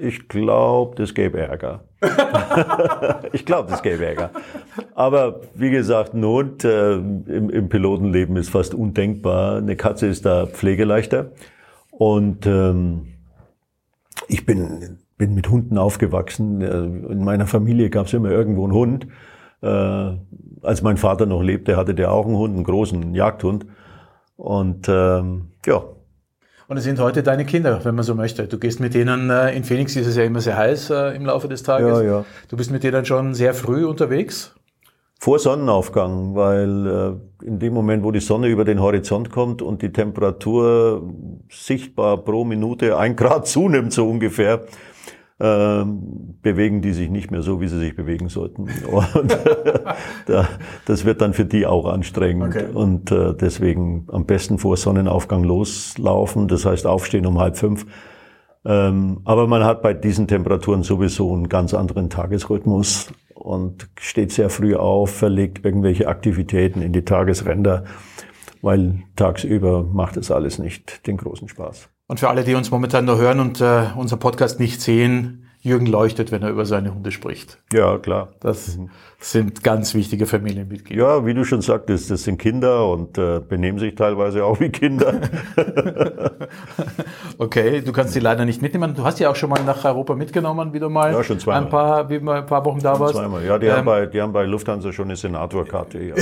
ich glaube, das gäbe Ärger. ich glaube, das gäbe Ärger. Aber wie gesagt, ein Hund äh, im, im Pilotenleben ist fast undenkbar. Eine Katze ist da pflegeleichter. Und ähm, ich bin, bin mit Hunden aufgewachsen. Äh, In meiner Familie gab es immer irgendwo einen Hund. Äh, als mein Vater noch lebte, hatte der auch einen Hund, einen großen Jagdhund. Und ähm, ja, Und es sind heute deine Kinder, wenn man so möchte. Du gehst mit denen, äh, in Phoenix ist es ja immer sehr heiß äh, im Laufe des Tages. Ja, ja. Du bist mit denen schon sehr früh unterwegs. Vor Sonnenaufgang, weil äh, in dem Moment, wo die Sonne über den Horizont kommt und die Temperatur sichtbar pro Minute ein Grad zunimmt, so ungefähr, bewegen die sich nicht mehr so, wie sie sich bewegen sollten. Und da, das wird dann für die auch anstrengend. Okay. Und äh, deswegen am besten vor Sonnenaufgang loslaufen, das heißt aufstehen um halb fünf. Ähm, aber man hat bei diesen Temperaturen sowieso einen ganz anderen Tagesrhythmus und steht sehr früh auf, verlegt irgendwelche Aktivitäten in die Tagesränder, weil tagsüber macht es alles nicht den großen Spaß. Und für alle, die uns momentan nur hören und äh, unser Podcast nicht sehen, Jürgen leuchtet, wenn er über seine Hunde spricht. Ja, klar. Das sind ganz wichtige Familienmitglieder. Ja, wie du schon sagtest, das sind Kinder und äh, benehmen sich teilweise auch wie Kinder. Okay, du kannst sie leider nicht mitnehmen. Du hast ja auch schon mal nach Europa mitgenommen, wie du mal Ja, schon zweimal. ein paar, wie ein paar Wochen da warst. Zweimal. Ja, die, Ähm, haben bei, die haben bei Lufthansa schon eine Senatorkarte. Ja.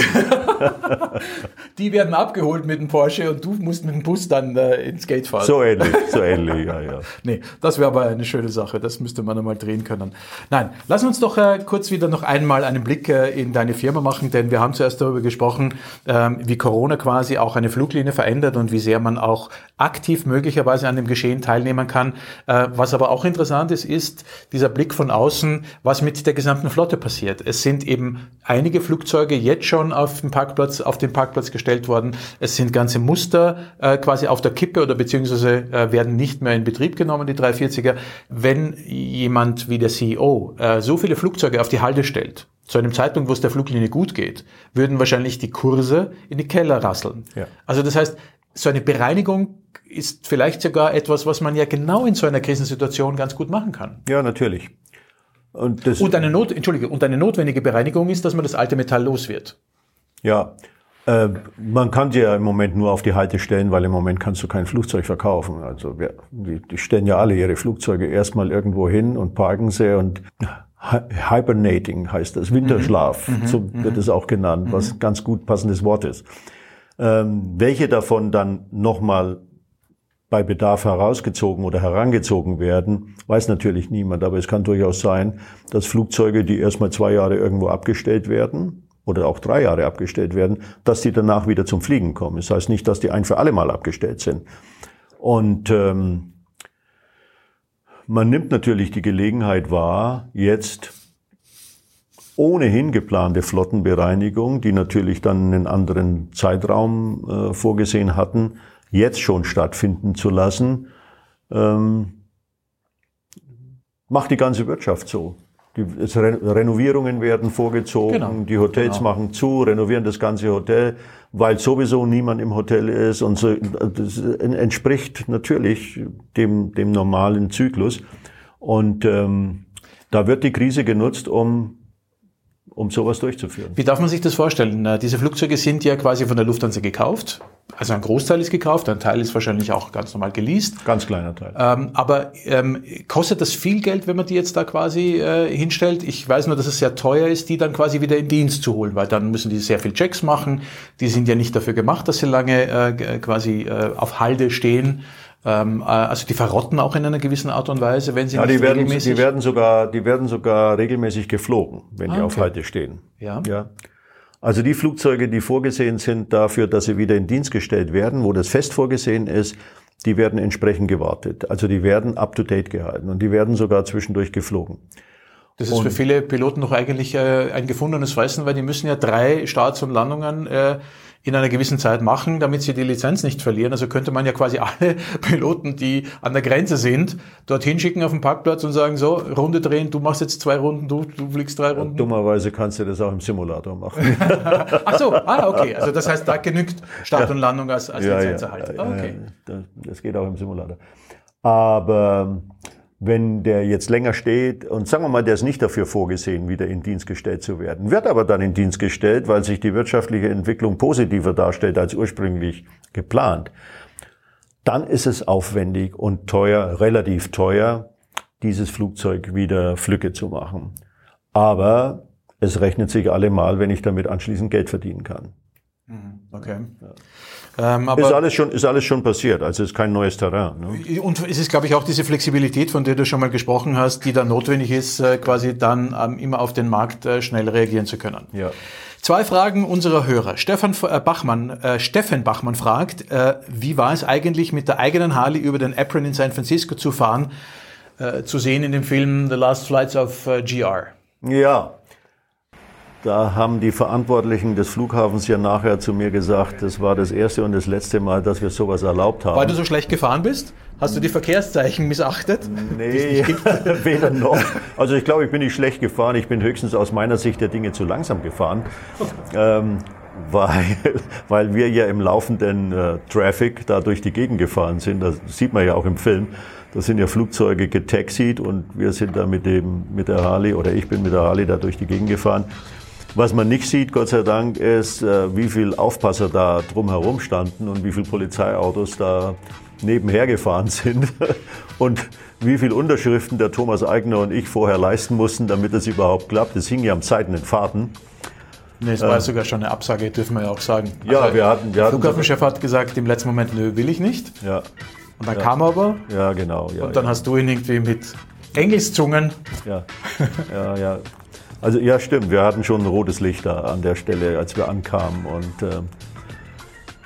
die werden abgeholt mit dem Porsche und du musst mit dem Bus dann äh, ins Gate fahren. So ähnlich, so ähnlich, ja, ja. Nee, das wäre aber eine schöne Sache. Das müsste man einmal drehen können. Nein, lass uns doch äh, kurz wieder noch einmal einen Blick äh, in deine Firma machen, denn wir haben zuerst darüber gesprochen, ähm, wie Corona quasi auch eine Fluglinie verändert und wie sehr man auch aktiv möglicherweise an dem Geschehen teilnehmen kann. Äh, was aber auch interessant ist, ist dieser Blick von außen, was mit der gesamten Flotte passiert. Es sind eben einige Flugzeuge jetzt schon auf dem Parkplatz, auf den Parkplatz gestellt worden. Es sind ganze Muster äh, quasi auf der Kippe oder beziehungsweise äh, werden nicht mehr in Betrieb genommen, die 340er. Wenn jemand wie der CEO äh, so viele Flugzeuge auf die Halde stellt, zu einem Zeitpunkt, wo es der Fluglinie gut geht, würden wahrscheinlich die Kurse in die Keller rasseln. Ja. Also das heißt, so eine Bereinigung ist vielleicht sogar etwas, was man ja genau in so einer Krisensituation ganz gut machen kann. Ja, natürlich. Und, und eine Not, Entschuldige, und eine notwendige Bereinigung ist, dass man das alte Metall los wird. Ja, äh, man kann sie ja im Moment nur auf die Halte stellen, weil im Moment kannst du kein Flugzeug verkaufen. Also wir, die, die stellen ja alle ihre Flugzeuge erstmal irgendwo hin und parken sie und Hibernating heißt das, Winterschlaf, mhm. so mhm. wird es auch genannt, was mhm. ganz gut passendes Wort ist. Ähm, welche davon dann nochmal bei Bedarf herausgezogen oder herangezogen werden, weiß natürlich niemand. Aber es kann durchaus sein, dass Flugzeuge, die erstmal zwei Jahre irgendwo abgestellt werden oder auch drei Jahre abgestellt werden, dass die danach wieder zum Fliegen kommen. Das heißt nicht, dass die ein für alle Mal abgestellt sind. Und ähm, man nimmt natürlich die Gelegenheit wahr, jetzt ohnehin geplante Flottenbereinigung, die natürlich dann einen anderen Zeitraum äh, vorgesehen hatten, jetzt schon stattfinden zu lassen, ähm, macht die ganze Wirtschaft so. Die Renovierungen werden vorgezogen, genau. die Hotels genau. machen zu, renovieren das ganze Hotel, weil sowieso niemand im Hotel ist und so. Das entspricht natürlich dem, dem normalen Zyklus. Und ähm, da wird die Krise genutzt, um um sowas durchzuführen. Wie darf man sich das vorstellen? Diese Flugzeuge sind ja quasi von der Lufthansa gekauft. Also ein Großteil ist gekauft, ein Teil ist wahrscheinlich auch ganz normal geleast. Ganz kleiner Teil. Ähm, aber ähm, kostet das viel Geld, wenn man die jetzt da quasi äh, hinstellt? Ich weiß nur, dass es sehr teuer ist, die dann quasi wieder in Dienst zu holen, weil dann müssen die sehr viel Checks machen. Die sind ja nicht dafür gemacht, dass sie lange äh, quasi äh, auf Halde stehen. Ähm, äh, also die verrotten auch in einer gewissen Art und Weise, wenn sie ja, nicht die werden, regelmäßig... Die werden sogar, die werden sogar regelmäßig geflogen, wenn ah, die auf Halte stehen. Ja. ja. Also die Flugzeuge, die vorgesehen sind dafür, dass sie wieder in Dienst gestellt werden, wo das fest vorgesehen ist, die werden entsprechend gewartet. Also die werden up-to-date gehalten und die werden sogar zwischendurch geflogen. Das ist und für viele Piloten noch eigentlich äh, ein gefundenes Fressen, weil die müssen ja drei Starts und Landungen äh, in einer gewissen Zeit machen, damit sie die Lizenz nicht verlieren. Also könnte man ja quasi alle Piloten, die an der Grenze sind, dorthin schicken auf den Parkplatz und sagen, so, Runde drehen, du machst jetzt zwei Runden, du, du fliegst drei Runden. dummerweise kannst du das auch im Simulator machen. Ach so, ah, okay. Also das heißt, da genügt Start und Landung als, als ja, Lizenzerhalt. Ja, okay. Das geht auch im Simulator. Aber wenn der jetzt länger steht und sagen wir mal, der ist nicht dafür vorgesehen, wieder in Dienst gestellt zu werden, wird aber dann in Dienst gestellt, weil sich die wirtschaftliche Entwicklung positiver darstellt als ursprünglich geplant, dann ist es aufwendig und teuer, relativ teuer, dieses Flugzeug wieder Flücke zu machen. Aber es rechnet sich allemal, wenn ich damit anschließend Geld verdienen kann. Mhm. Okay. Ja. Ähm, ist, alles schon, ist alles schon passiert, also ist kein neues Terrain. Ne? Und es ist, glaube ich, auch diese Flexibilität, von der du schon mal gesprochen hast, die dann notwendig ist, äh, quasi dann ähm, immer auf den Markt äh, schnell reagieren zu können. Ja. Zwei Fragen unserer Hörer. Stefan äh, Bachmann, äh, Steffen Bachmann fragt, äh, wie war es eigentlich mit der eigenen Harley über den Apron in San Francisco zu fahren, zu sehen in dem Film The Last Flights of GR? Ja, da haben die Verantwortlichen des Flughafens ja nachher zu mir gesagt, das war das erste und das letzte Mal, dass wir sowas erlaubt haben. Weil du so schlecht gefahren bist? Hast du die Verkehrszeichen missachtet? Nee, weder noch. Also ich glaube, ich bin nicht schlecht gefahren. Ich bin höchstens aus meiner Sicht der Dinge zu langsam gefahren. Ähm, weil, weil wir ja im laufenden äh, Traffic da durch die Gegend gefahren sind. Das sieht man ja auch im Film. Da sind ja Flugzeuge getaxied und wir sind da mit dem, mit der Harley oder ich bin mit der Harley da durch die Gegend gefahren. Was man nicht sieht, Gott sei Dank, ist, äh, wie viel Aufpasser da drumherum standen und wie viele Polizeiautos da nebenher gefahren sind und wie viel Unterschriften der Thomas Eigner und ich vorher leisten mussten, damit es überhaupt klappt. Das hing ja am seidenen Faden. Nee, es war sogar schon eine Absage, dürfen wir ja auch sagen. Ja, Also, wir hatten- wir Der Flughafenchef hat gesagt, im letzten Moment, nö, will ich nicht. Ja, Und dann kam er aber ja, genau. Ja, und dann ja. hast du ihn irgendwie mit Engelszungen. Ja, ja, ja. Also ja, stimmt. Wir hatten schon ein rotes Licht da an der Stelle, als wir ankamen. Und ähm,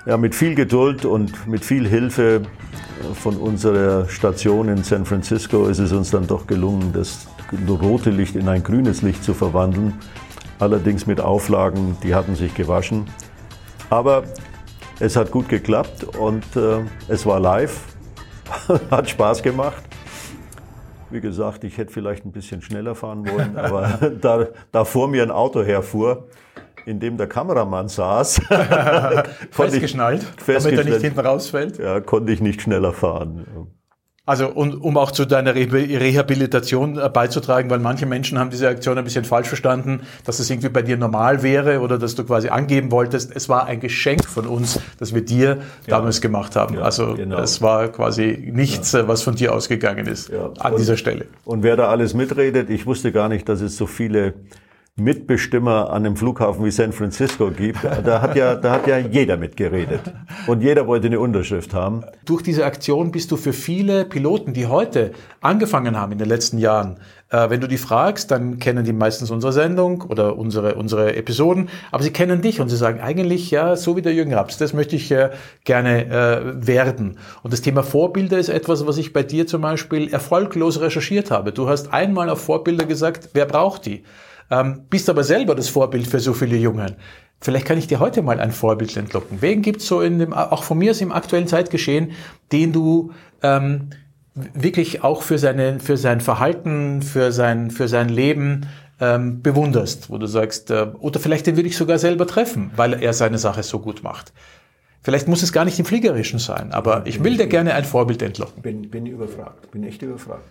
ja, mit viel Geduld und mit viel Hilfe äh, von unserer Station in San Francisco ist es uns dann doch gelungen, das rote Licht in ein grünes Licht zu verwandeln. Allerdings mit Auflagen, die hatten sich gewaschen. Aber es hat gut geklappt und äh, es war live. hat Spaß gemacht. Wie gesagt, ich hätte vielleicht ein bisschen schneller fahren wollen, aber da, da vor mir ein Auto herfuhr, in dem der Kameramann saß, ich, Festgeschnallt, damit er festgeschnallt. nicht hinten rausfällt. ja, konnte ich nicht schneller fahren. Also und, um auch zu deiner Re Rehabilitation äh, beizutragen, weil manche Menschen haben diese Aktion ein bisschen falsch verstanden, dass es irgendwie bei dir normal wäre oder dass du quasi angeben wolltest. Es war ein Geschenk von uns, das wir dir damals gemacht haben. Ja, also genau. es war quasi nichts, äh, was von dir ausgegangen ist Ja. an Und- dieser Stelle. Und wer da alles mitredet, ich wusste gar nicht, dass es so viele Mitbestimmer an einem Flughafen wie San Francisco gibt. Da hat ja, da hat ja jeder mitgeredet. Und jeder wollte eine Unterschrift haben. Durch diese Aktion bist du für viele Piloten, die heute angefangen haben in den letzten Jahren, äh, wenn du die fragst, dann kennen die meistens unsere Sendung oder unsere, unsere Episoden, aber sie kennen dich und sie sagen eigentlich, ja, so wie der Jürgen Raps, das möchte ich äh, gerne äh, werden. Und das Thema Vorbilder ist etwas, was ich bei dir zum Beispiel erfolglos recherchiert habe. Du hast einmal auf Vorbilder gesagt, wer braucht die? Ähm, bist aber selber das Vorbild für so viele Jungen. Vielleicht kann ich dir heute mal ein Vorbild entlocken. Wen gibt's so in dem, auch von mir ist im aktuellen Zeitgeschehen, den du ähm, wirklich auch für, seine, für sein Verhalten, für sein, für sein Leben ähm, bewunderst, wo du sagst, äh, oder vielleicht den würde ich sogar selber treffen, weil er seine Sache so gut macht. Vielleicht muss es gar nicht im Fliegerischen sein, aber ich will dir gerne ein Vorbild entlocken. Bin, bin überfragt, bin echt überfragt.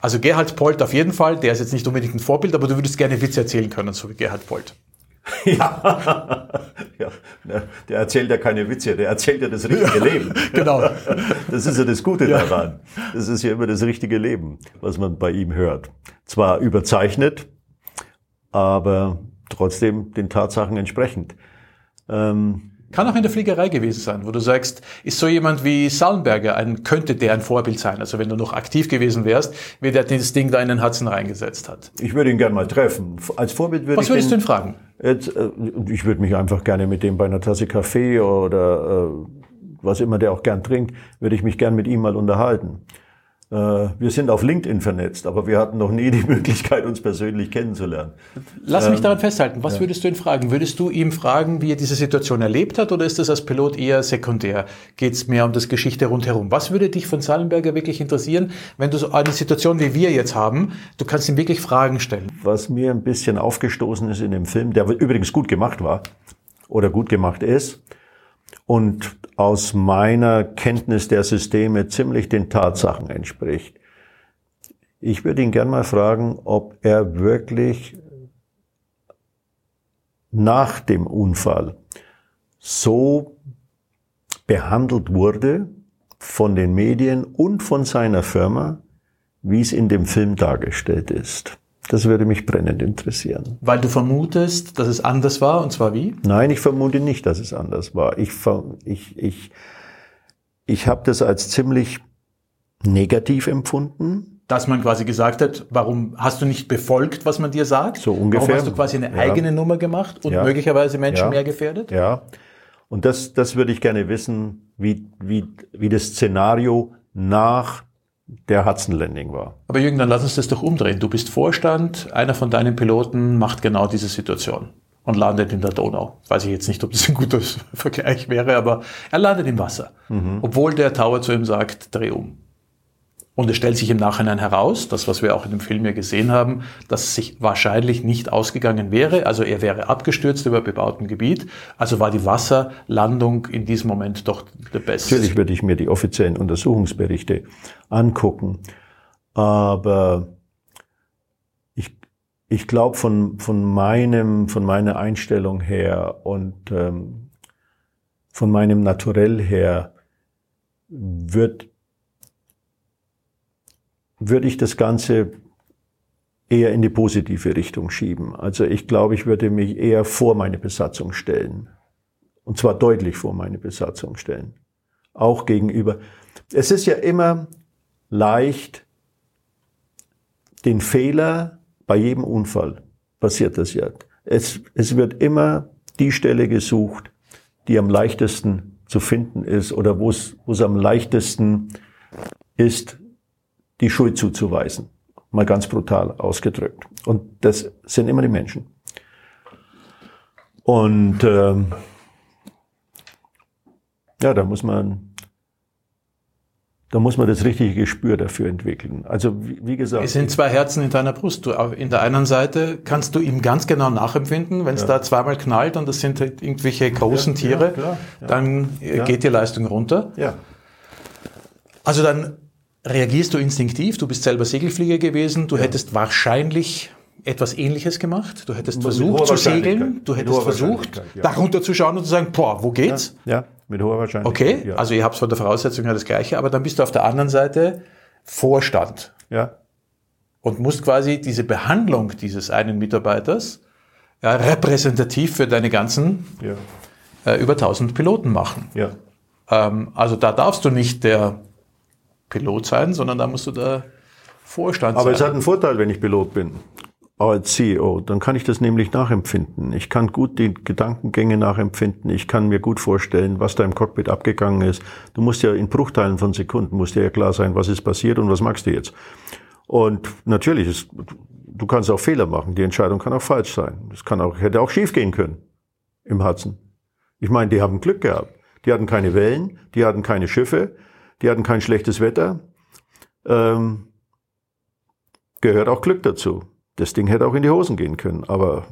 Also Gerhard Polt auf jeden Fall, der ist jetzt nicht unbedingt ein Vorbild, aber du würdest gerne Witze erzählen können, so wie Gerhard Polt. Ja. ja, ne, der erzählt ja keine Witze, der erzählt ja das richtige Leben. Genau. Das ist ja das Gute daran. Das ist ja immer das richtige Leben, was man bei ihm hört. Zwar überzeichnet, aber trotzdem den Tatsachen entsprechend. Ähm, Kann auch in der Fliegerei gewesen sein, wo du sagst, ist so jemand wie Sallenberger, ein, könnte der ein Vorbild sein? Also wenn du noch aktiv gewesen wärst, wie der das Ding da in den Hudson reingesetzt hat. ich würde ihn gerne mal treffen. Als Vorbild würde Was ich würdest du den, ihn fragen? Jetzt, äh, ich würde mich einfach gerne mit dem bei einer Tasse Kaffee oder äh, was immer der auch gern trinkt, würde ich mich gern mit ihm mal unterhalten. Äh, wir sind auf LinkedIn vernetzt, aber wir hatten noch nie die Möglichkeit, uns persönlich kennenzulernen. Lass Ähm, mich daran festhalten. Was würdest du ihn fragen? Würdest du ihm fragen, wie er diese Situation erlebt hat, oder ist das als Pilot eher sekundär? Geht es mehr um das Geschichte rundherum? Was würde dich von Sallenberger wirklich interessieren, wenn du so eine Situation wie wir jetzt haben, du kannst ihm wirklich Fragen stellen? Was mir ein bisschen aufgestoßen ist in dem Film, der übrigens gut gemacht war oder gut gemacht ist und aus meiner Kenntnis der Systeme ziemlich den Tatsachen entspricht. Ich würde ihn gern mal fragen, ob er wirklich nach dem Unfall so behandelt wurde von den Medien und von seiner Firma, wie es in dem Film dargestellt ist. Das würde mich brennend interessieren. Weil du vermutest, dass es anders war, und zwar wie? Nein, ich vermute nicht, dass es anders war. Ich, ich, ich, ich habe das als ziemlich negativ empfunden. Dass man quasi gesagt hat, warum hast du nicht befolgt, was man dir sagt? So ungefähr. Warum hast du quasi eine Ja. eigene Nummer gemacht und Ja. möglicherweise Menschen Ja. mehr gefährdet? Ja. Und das, das würde ich gerne wissen, wie, wie, wie das Szenario nach der Hudson Landing war. Aber Jürgen, dann lass uns das doch umdrehen. Du bist Vorstand, einer von deinen Piloten macht genau diese Situation und landet in der Donau. Weiß ich jetzt nicht, ob das ein guter Vergleich wäre, aber er landet im Wasser. Obwohl der Tower zu ihm sagt, dreh um. Und es stellt sich im Nachhinein heraus, das, was wir auch in dem Film ja gesehen haben, dass es sich wahrscheinlich nicht ausgegangen wäre. Also er wäre abgestürzt über bebautem Gebiet. Also war die Wasserlandung in diesem Moment doch der beste. Natürlich würde ich mir die offiziellen Untersuchungsberichte angucken, aber ich, ich glaube von, von meinem, von meiner Einstellung her und ähm, von meinem Naturell her wird, würde ich das Ganze eher in die positive Richtung schieben. Also ich glaube, ich würde mich eher vor meine Besatzung stellen. Und zwar deutlich vor meine Besatzung stellen. Auch gegenüber. Es ist ja immer leicht, den Fehler bei jedem Unfall passiert das ja. Es, es wird immer die Stelle gesucht, die am leichtesten zu finden ist oder wo es, wo es am leichtesten ist, die Schuld zuzuweisen. Mal ganz brutal ausgedrückt. Und das sind immer die Menschen. Und ähm, ja, da muss man da muss man das richtige Gespür dafür entwickeln. Also wie, wie gesagt. Es sind zwei Herzen in deiner Brust. Du, in der einen Seite kannst du ihm ganz genau nachempfinden, wenn es ja. da zweimal knallt und das sind halt irgendwelche großen ja, Tiere, ja, klar, dann äh, geht die Leistung runter. Ja. Also dann reagierst du instinktiv, du bist selber Segelflieger gewesen, du hättest wahrscheinlich etwas Ähnliches gemacht. Du hättest versucht zu segeln, du hättest versucht, ja. darunter zu schauen und zu sagen, boah, wo geht's? Ja, ja mit hoher Wahrscheinlichkeit. Okay, ja. also ihr habt von der Voraussetzung her das Gleiche, aber dann bist du auf der anderen Seite Vorstand. Ja. Und musst quasi diese Behandlung dieses einen Mitarbeiters ja, repräsentativ für deine ganzen ja. äh, über 1000 Piloten machen. Ja. Ähm, also da darfst du nicht der Pilot sein, sondern da musst du der Vorstand Aber sein. Aber es hat einen Vorteil, wenn ich Pilot bin als CEO, dann kann ich das nämlich nachempfinden. Ich kann gut die Gedankengänge nachempfinden. Ich kann mir gut vorstellen, was da im Cockpit abgegangen ist. Du musst ja in Bruchteilen von Sekunden, musst dir ja klar sein, was ist passiert und was magst du jetzt. Und natürlich ist, du kannst auch Fehler machen. Die Entscheidung kann auch falsch sein. Es kann auch, hätte auch schief gehen können. Im Hudson. Ich meine, die haben Glück gehabt. Die hatten keine Wellen, die hatten keine Schiffe, die hatten kein schlechtes Wetter. Ähm, gehört auch Glück dazu. Das Ding hätte auch in die Hosen gehen können, aber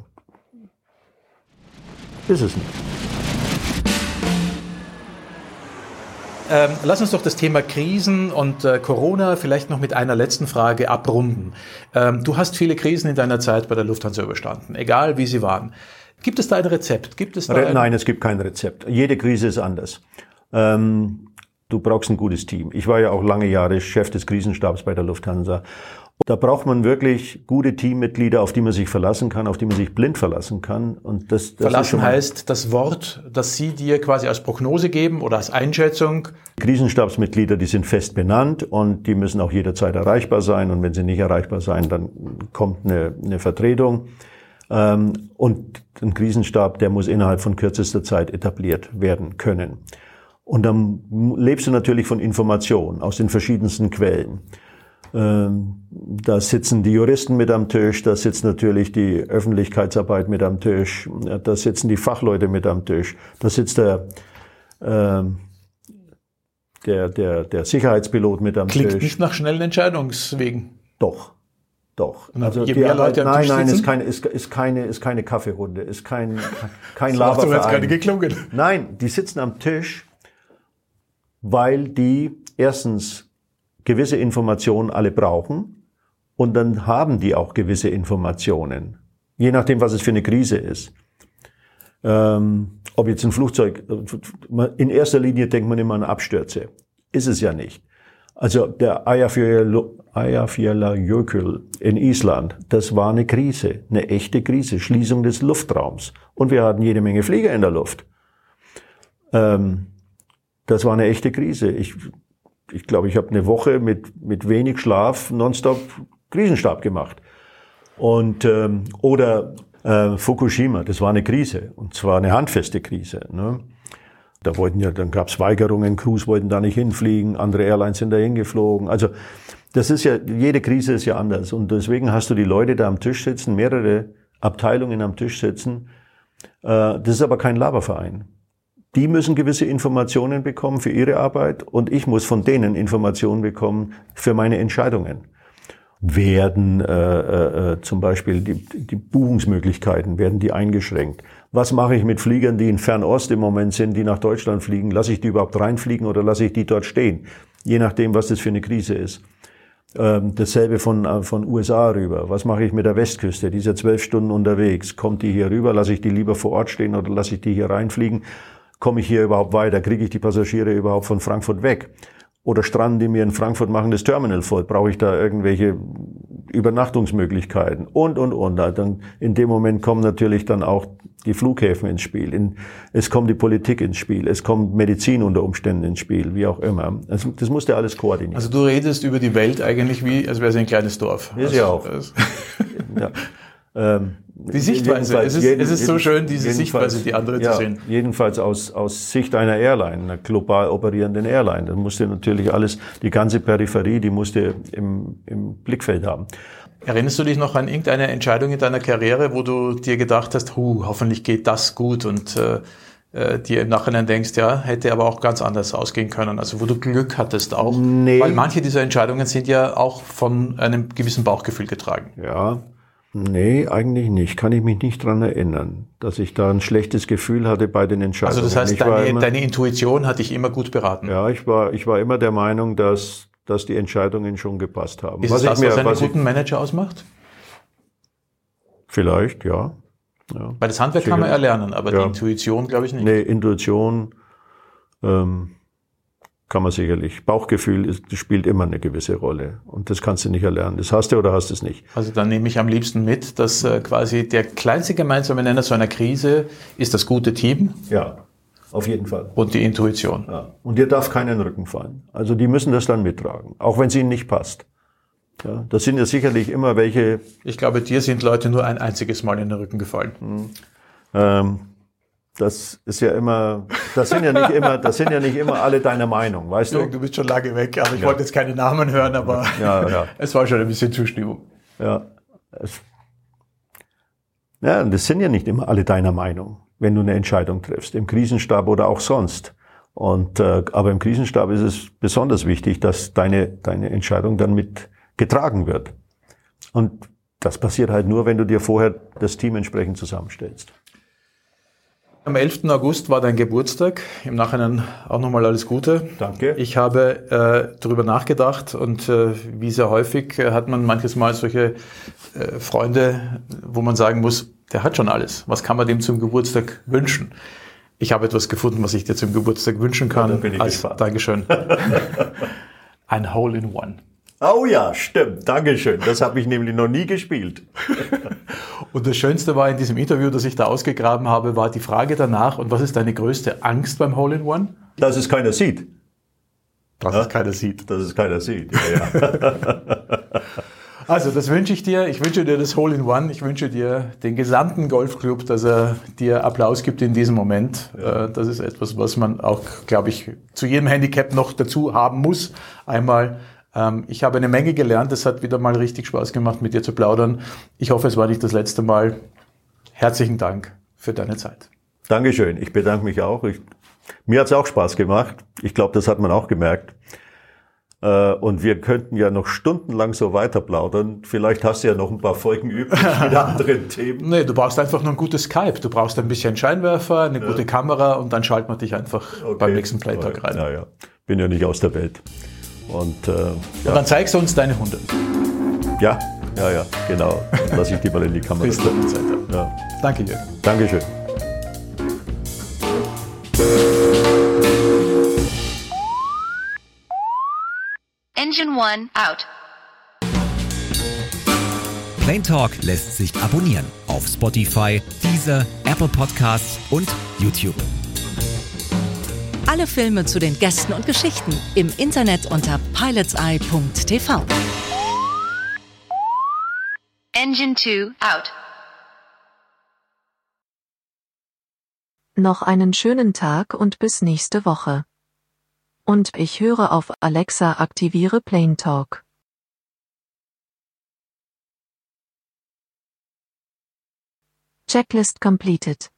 ist es nicht. Ähm, lass uns doch das Thema Krisen und äh, Corona vielleicht noch mit einer letzten Frage abrunden. Ähm, du hast viele Krisen in deiner Zeit bei der Lufthansa überstanden, egal wie sie waren. Gibt es da ein Rezept? Gibt es da Re Nein, es gibt kein Rezept. Jede Krise ist anders. Ähm, du brauchst ein gutes Team. Ich war ja auch lange Jahre Chef des Krisenstabs bei der Lufthansa da braucht man wirklich gute Teammitglieder, auf die man sich verlassen kann, auf die man sich blind verlassen kann. Und das, das verlassen heißt das Wort, das Sie dir quasi als Prognose geben oder als Einschätzung. Krisenstabsmitglieder, die sind fest benannt und die müssen auch jederzeit erreichbar sein. Und wenn sie nicht erreichbar sein, dann kommt eine, eine Vertretung. Ähm, und ein Krisenstab, der muss innerhalb von kürzester Zeit etabliert werden können. Und dann lebst du natürlich von Informationen aus den verschiedensten Quellen. Ähm, da sitzen die Juristen mit am Tisch, da sitzt natürlich die Öffentlichkeitsarbeit mit am Tisch, da sitzen die Fachleute mit am Tisch, da sitzt der, äh, der, der, der Sicherheitspilot mit am Klingt Tisch. Klingt nicht nach schnellen Entscheidungswegen. Doch. Doch. Also je mehr Leute nein, nein, ist keine, ist, ist keine, ist keine Kaffeerunde, ist kein, kein Laberverein. jetzt gerade geklungen. Nein, die sitzen am Tisch, weil die erstens gewisse Informationen alle brauchen und dann haben die auch gewisse Informationen, je nachdem, was es für eine Krise ist. Ähm, ob jetzt ein Flugzeug, in erster Linie denkt man immer an Abstürze. Ist es ja nicht. Also der Eyjafjallajökull in Island, das war eine Krise, eine echte Krise, Schließung des Luftraums. Und wir hatten jede Menge Flieger in der Luft. Ähm, das war eine echte Krise. Ich ich glaube, ich habe eine Woche mit, mit wenig Schlaf nonstop Krisenstab gemacht. Und, ähm, oder äh, Fukushima, das war eine Krise. Und zwar eine handfeste Krise. Ne? Da wollten ja, dann gab es Weigerungen, Crews wollten da nicht hinfliegen, andere Airlines sind da hingeflogen. Also das ist ja, jede Krise ist ja anders. Und deswegen hast du die Leute da am Tisch sitzen, mehrere Abteilungen am Tisch sitzen. Äh, das ist aber kein Laberverein die müssen gewisse Informationen bekommen für ihre Arbeit und ich muss von denen Informationen bekommen für meine Entscheidungen. Werden äh, äh, äh, zum Beispiel die, die Buchungsmöglichkeiten, werden die eingeschränkt? Was mache ich mit Fliegern, die in Fernost im Moment sind, die nach Deutschland fliegen? Lasse ich die überhaupt reinfliegen oder lasse ich die dort stehen? Je nachdem, was das für eine Krise ist. Ähm, dasselbe von, äh, von USA rüber. Was mache ich mit der Westküste? Die ist ja zwölf Stunden unterwegs. Kommt die hier rüber? Lasse ich die lieber vor Ort stehen oder lasse ich die hier reinfliegen? Komme ich hier überhaupt weiter? Kriege ich die Passagiere überhaupt von Frankfurt weg? Oder stranden die mir in Frankfurt, machen das Terminal voll? Brauche ich da irgendwelche Übernachtungsmöglichkeiten? Und, und, und. Dann in dem Moment kommen natürlich dann auch die Flughäfen ins Spiel. In, es kommt die Politik ins Spiel. Es kommt Medizin unter Umständen ins Spiel, wie auch immer. Also, das musste alles koordinieren. Also du redest über die Welt eigentlich wie, als wäre es ein kleines Dorf. Ist also, ja auch. ja. Ähm, die Sichtweise, es ist, jeden, es ist so schön, diese Sichtweise, die andere ja, zu sehen. Jedenfalls aus, aus Sicht einer Airline, einer global operierenden Airline. Da musste natürlich alles, die ganze Peripherie, die musste im, im Blickfeld haben. Erinnerst du dich noch an irgendeine Entscheidung in deiner Karriere, wo du dir gedacht hast, hu, hoffentlich geht das gut und äh, äh, dir im Nachhinein denkst, ja, hätte aber auch ganz anders ausgehen können. Also wo du Glück hattest auch. Nee. Weil manche dieser Entscheidungen sind ja auch von einem gewissen Bauchgefühl getragen. Ja, Nee, eigentlich nicht. Kann ich mich nicht dran erinnern, dass ich da ein schlechtes Gefühl hatte bei den Entscheidungen. Also das heißt, deine, immer, deine, Intuition hat dich immer gut beraten. Ja, ich war, ich war immer der Meinung, dass, dass die Entscheidungen schon gepasst haben. Ist was das, mir, was einen was guten Manager ausmacht? Vielleicht, ja. ja. Weil das Handwerk Sicher. kann man erlernen, aber ja. die Intuition glaube ich nicht. Nee, Intuition, ähm, kann man sicherlich. Bauchgefühl ist, spielt immer eine gewisse Rolle. Und das kannst du nicht erlernen. Das hast du oder hast du es nicht. Also dann nehme ich am liebsten mit, dass äh, quasi der kleinste gemeinsame Nenner so einer Krise ist das gute Team. Ja, auf jeden Fall. Und die Intuition. Ja. Und dir darf keinen Rücken fallen. Also die müssen das dann mittragen, auch wenn es ihnen nicht passt. Ja, das sind ja sicherlich immer welche. Ich glaube, dir sind Leute nur ein einziges Mal in den Rücken gefallen. Hm. Ähm, das ist ja immer, das sind ja nicht immer, das sind ja nicht immer alle deiner Meinung, weißt du? Du bist schon lange weg, aber ich ja. wollte jetzt keine Namen hören, aber ja, ja. es war schon ein bisschen Zustimmung. Ja. Ja, das sind ja nicht immer alle deiner Meinung, wenn du eine Entscheidung triffst, im Krisenstab oder auch sonst. Und, äh, aber im Krisenstab ist es besonders wichtig, dass deine, deine Entscheidung dann mit getragen wird. Und das passiert halt nur, wenn du dir vorher das Team entsprechend zusammenstellst. Am 11. August war dein Geburtstag. Im Nachhinein auch nochmal alles Gute. Danke. Ich habe äh, darüber nachgedacht und äh, wie sehr häufig äh, hat man manches Mal solche äh, Freunde, wo man sagen muss, der hat schon alles. Was kann man dem zum Geburtstag wünschen? Ich habe etwas gefunden, was ich dir zum Geburtstag wünschen kann. Ja, bin ich als, Dankeschön. Ein Hole in One. Oh ja, stimmt. Dankeschön. Das habe ich nämlich noch nie gespielt. und das Schönste war in diesem Interview, das ich da ausgegraben habe, war die Frage danach, und was ist deine größte Angst beim Hole in One? Dass es keiner sieht. Dass ja? es keiner sieht. Dass es keiner sieht, ja, ja. Also, das wünsche ich dir. Ich wünsche dir das Hole in One. Ich wünsche dir den gesamten Golfclub, dass er dir Applaus gibt in diesem Moment. Ja. Äh, das ist etwas, was man auch, glaube ich, zu jedem Handicap noch dazu haben muss. Einmal ich habe eine Menge gelernt. Es hat wieder mal richtig Spaß gemacht, mit dir zu plaudern. Ich hoffe, es war nicht das letzte Mal. Herzlichen Dank für deine Zeit. Dankeschön. Ich bedanke mich auch. Ich, mir hat es auch Spaß gemacht. Ich glaube, das hat man auch gemerkt. Äh, und wir könnten ja noch stundenlang so weiter plaudern. Vielleicht hast du ja noch ein paar Folgen übrig mit anderen Themen. Nee, du brauchst einfach nur ein gutes Skype. Du brauchst ein bisschen Scheinwerfer, eine ja. gute Kamera und dann schalten wir dich einfach okay. beim nächsten Playtalk rein. Ja, ja. Bin ja nicht aus der Welt. Und, äh, ja. und dann zeigst du uns deine Hunde. Ja, ja, ja, genau. Lass ich die mal in die Kamera. Bis dann, ja. Danke dir. Dankeschön. Engine One out. Plain Talk lässt sich abonnieren auf Spotify, Deezer, Apple Podcasts und YouTube. Alle Filme zu den Gästen und Geschichten im Internet unter pilotseye.tv. Engine 2 out. Noch einen schönen Tag und bis nächste Woche. Und ich höre auf Alexa aktiviere Plane Talk. Checklist completed.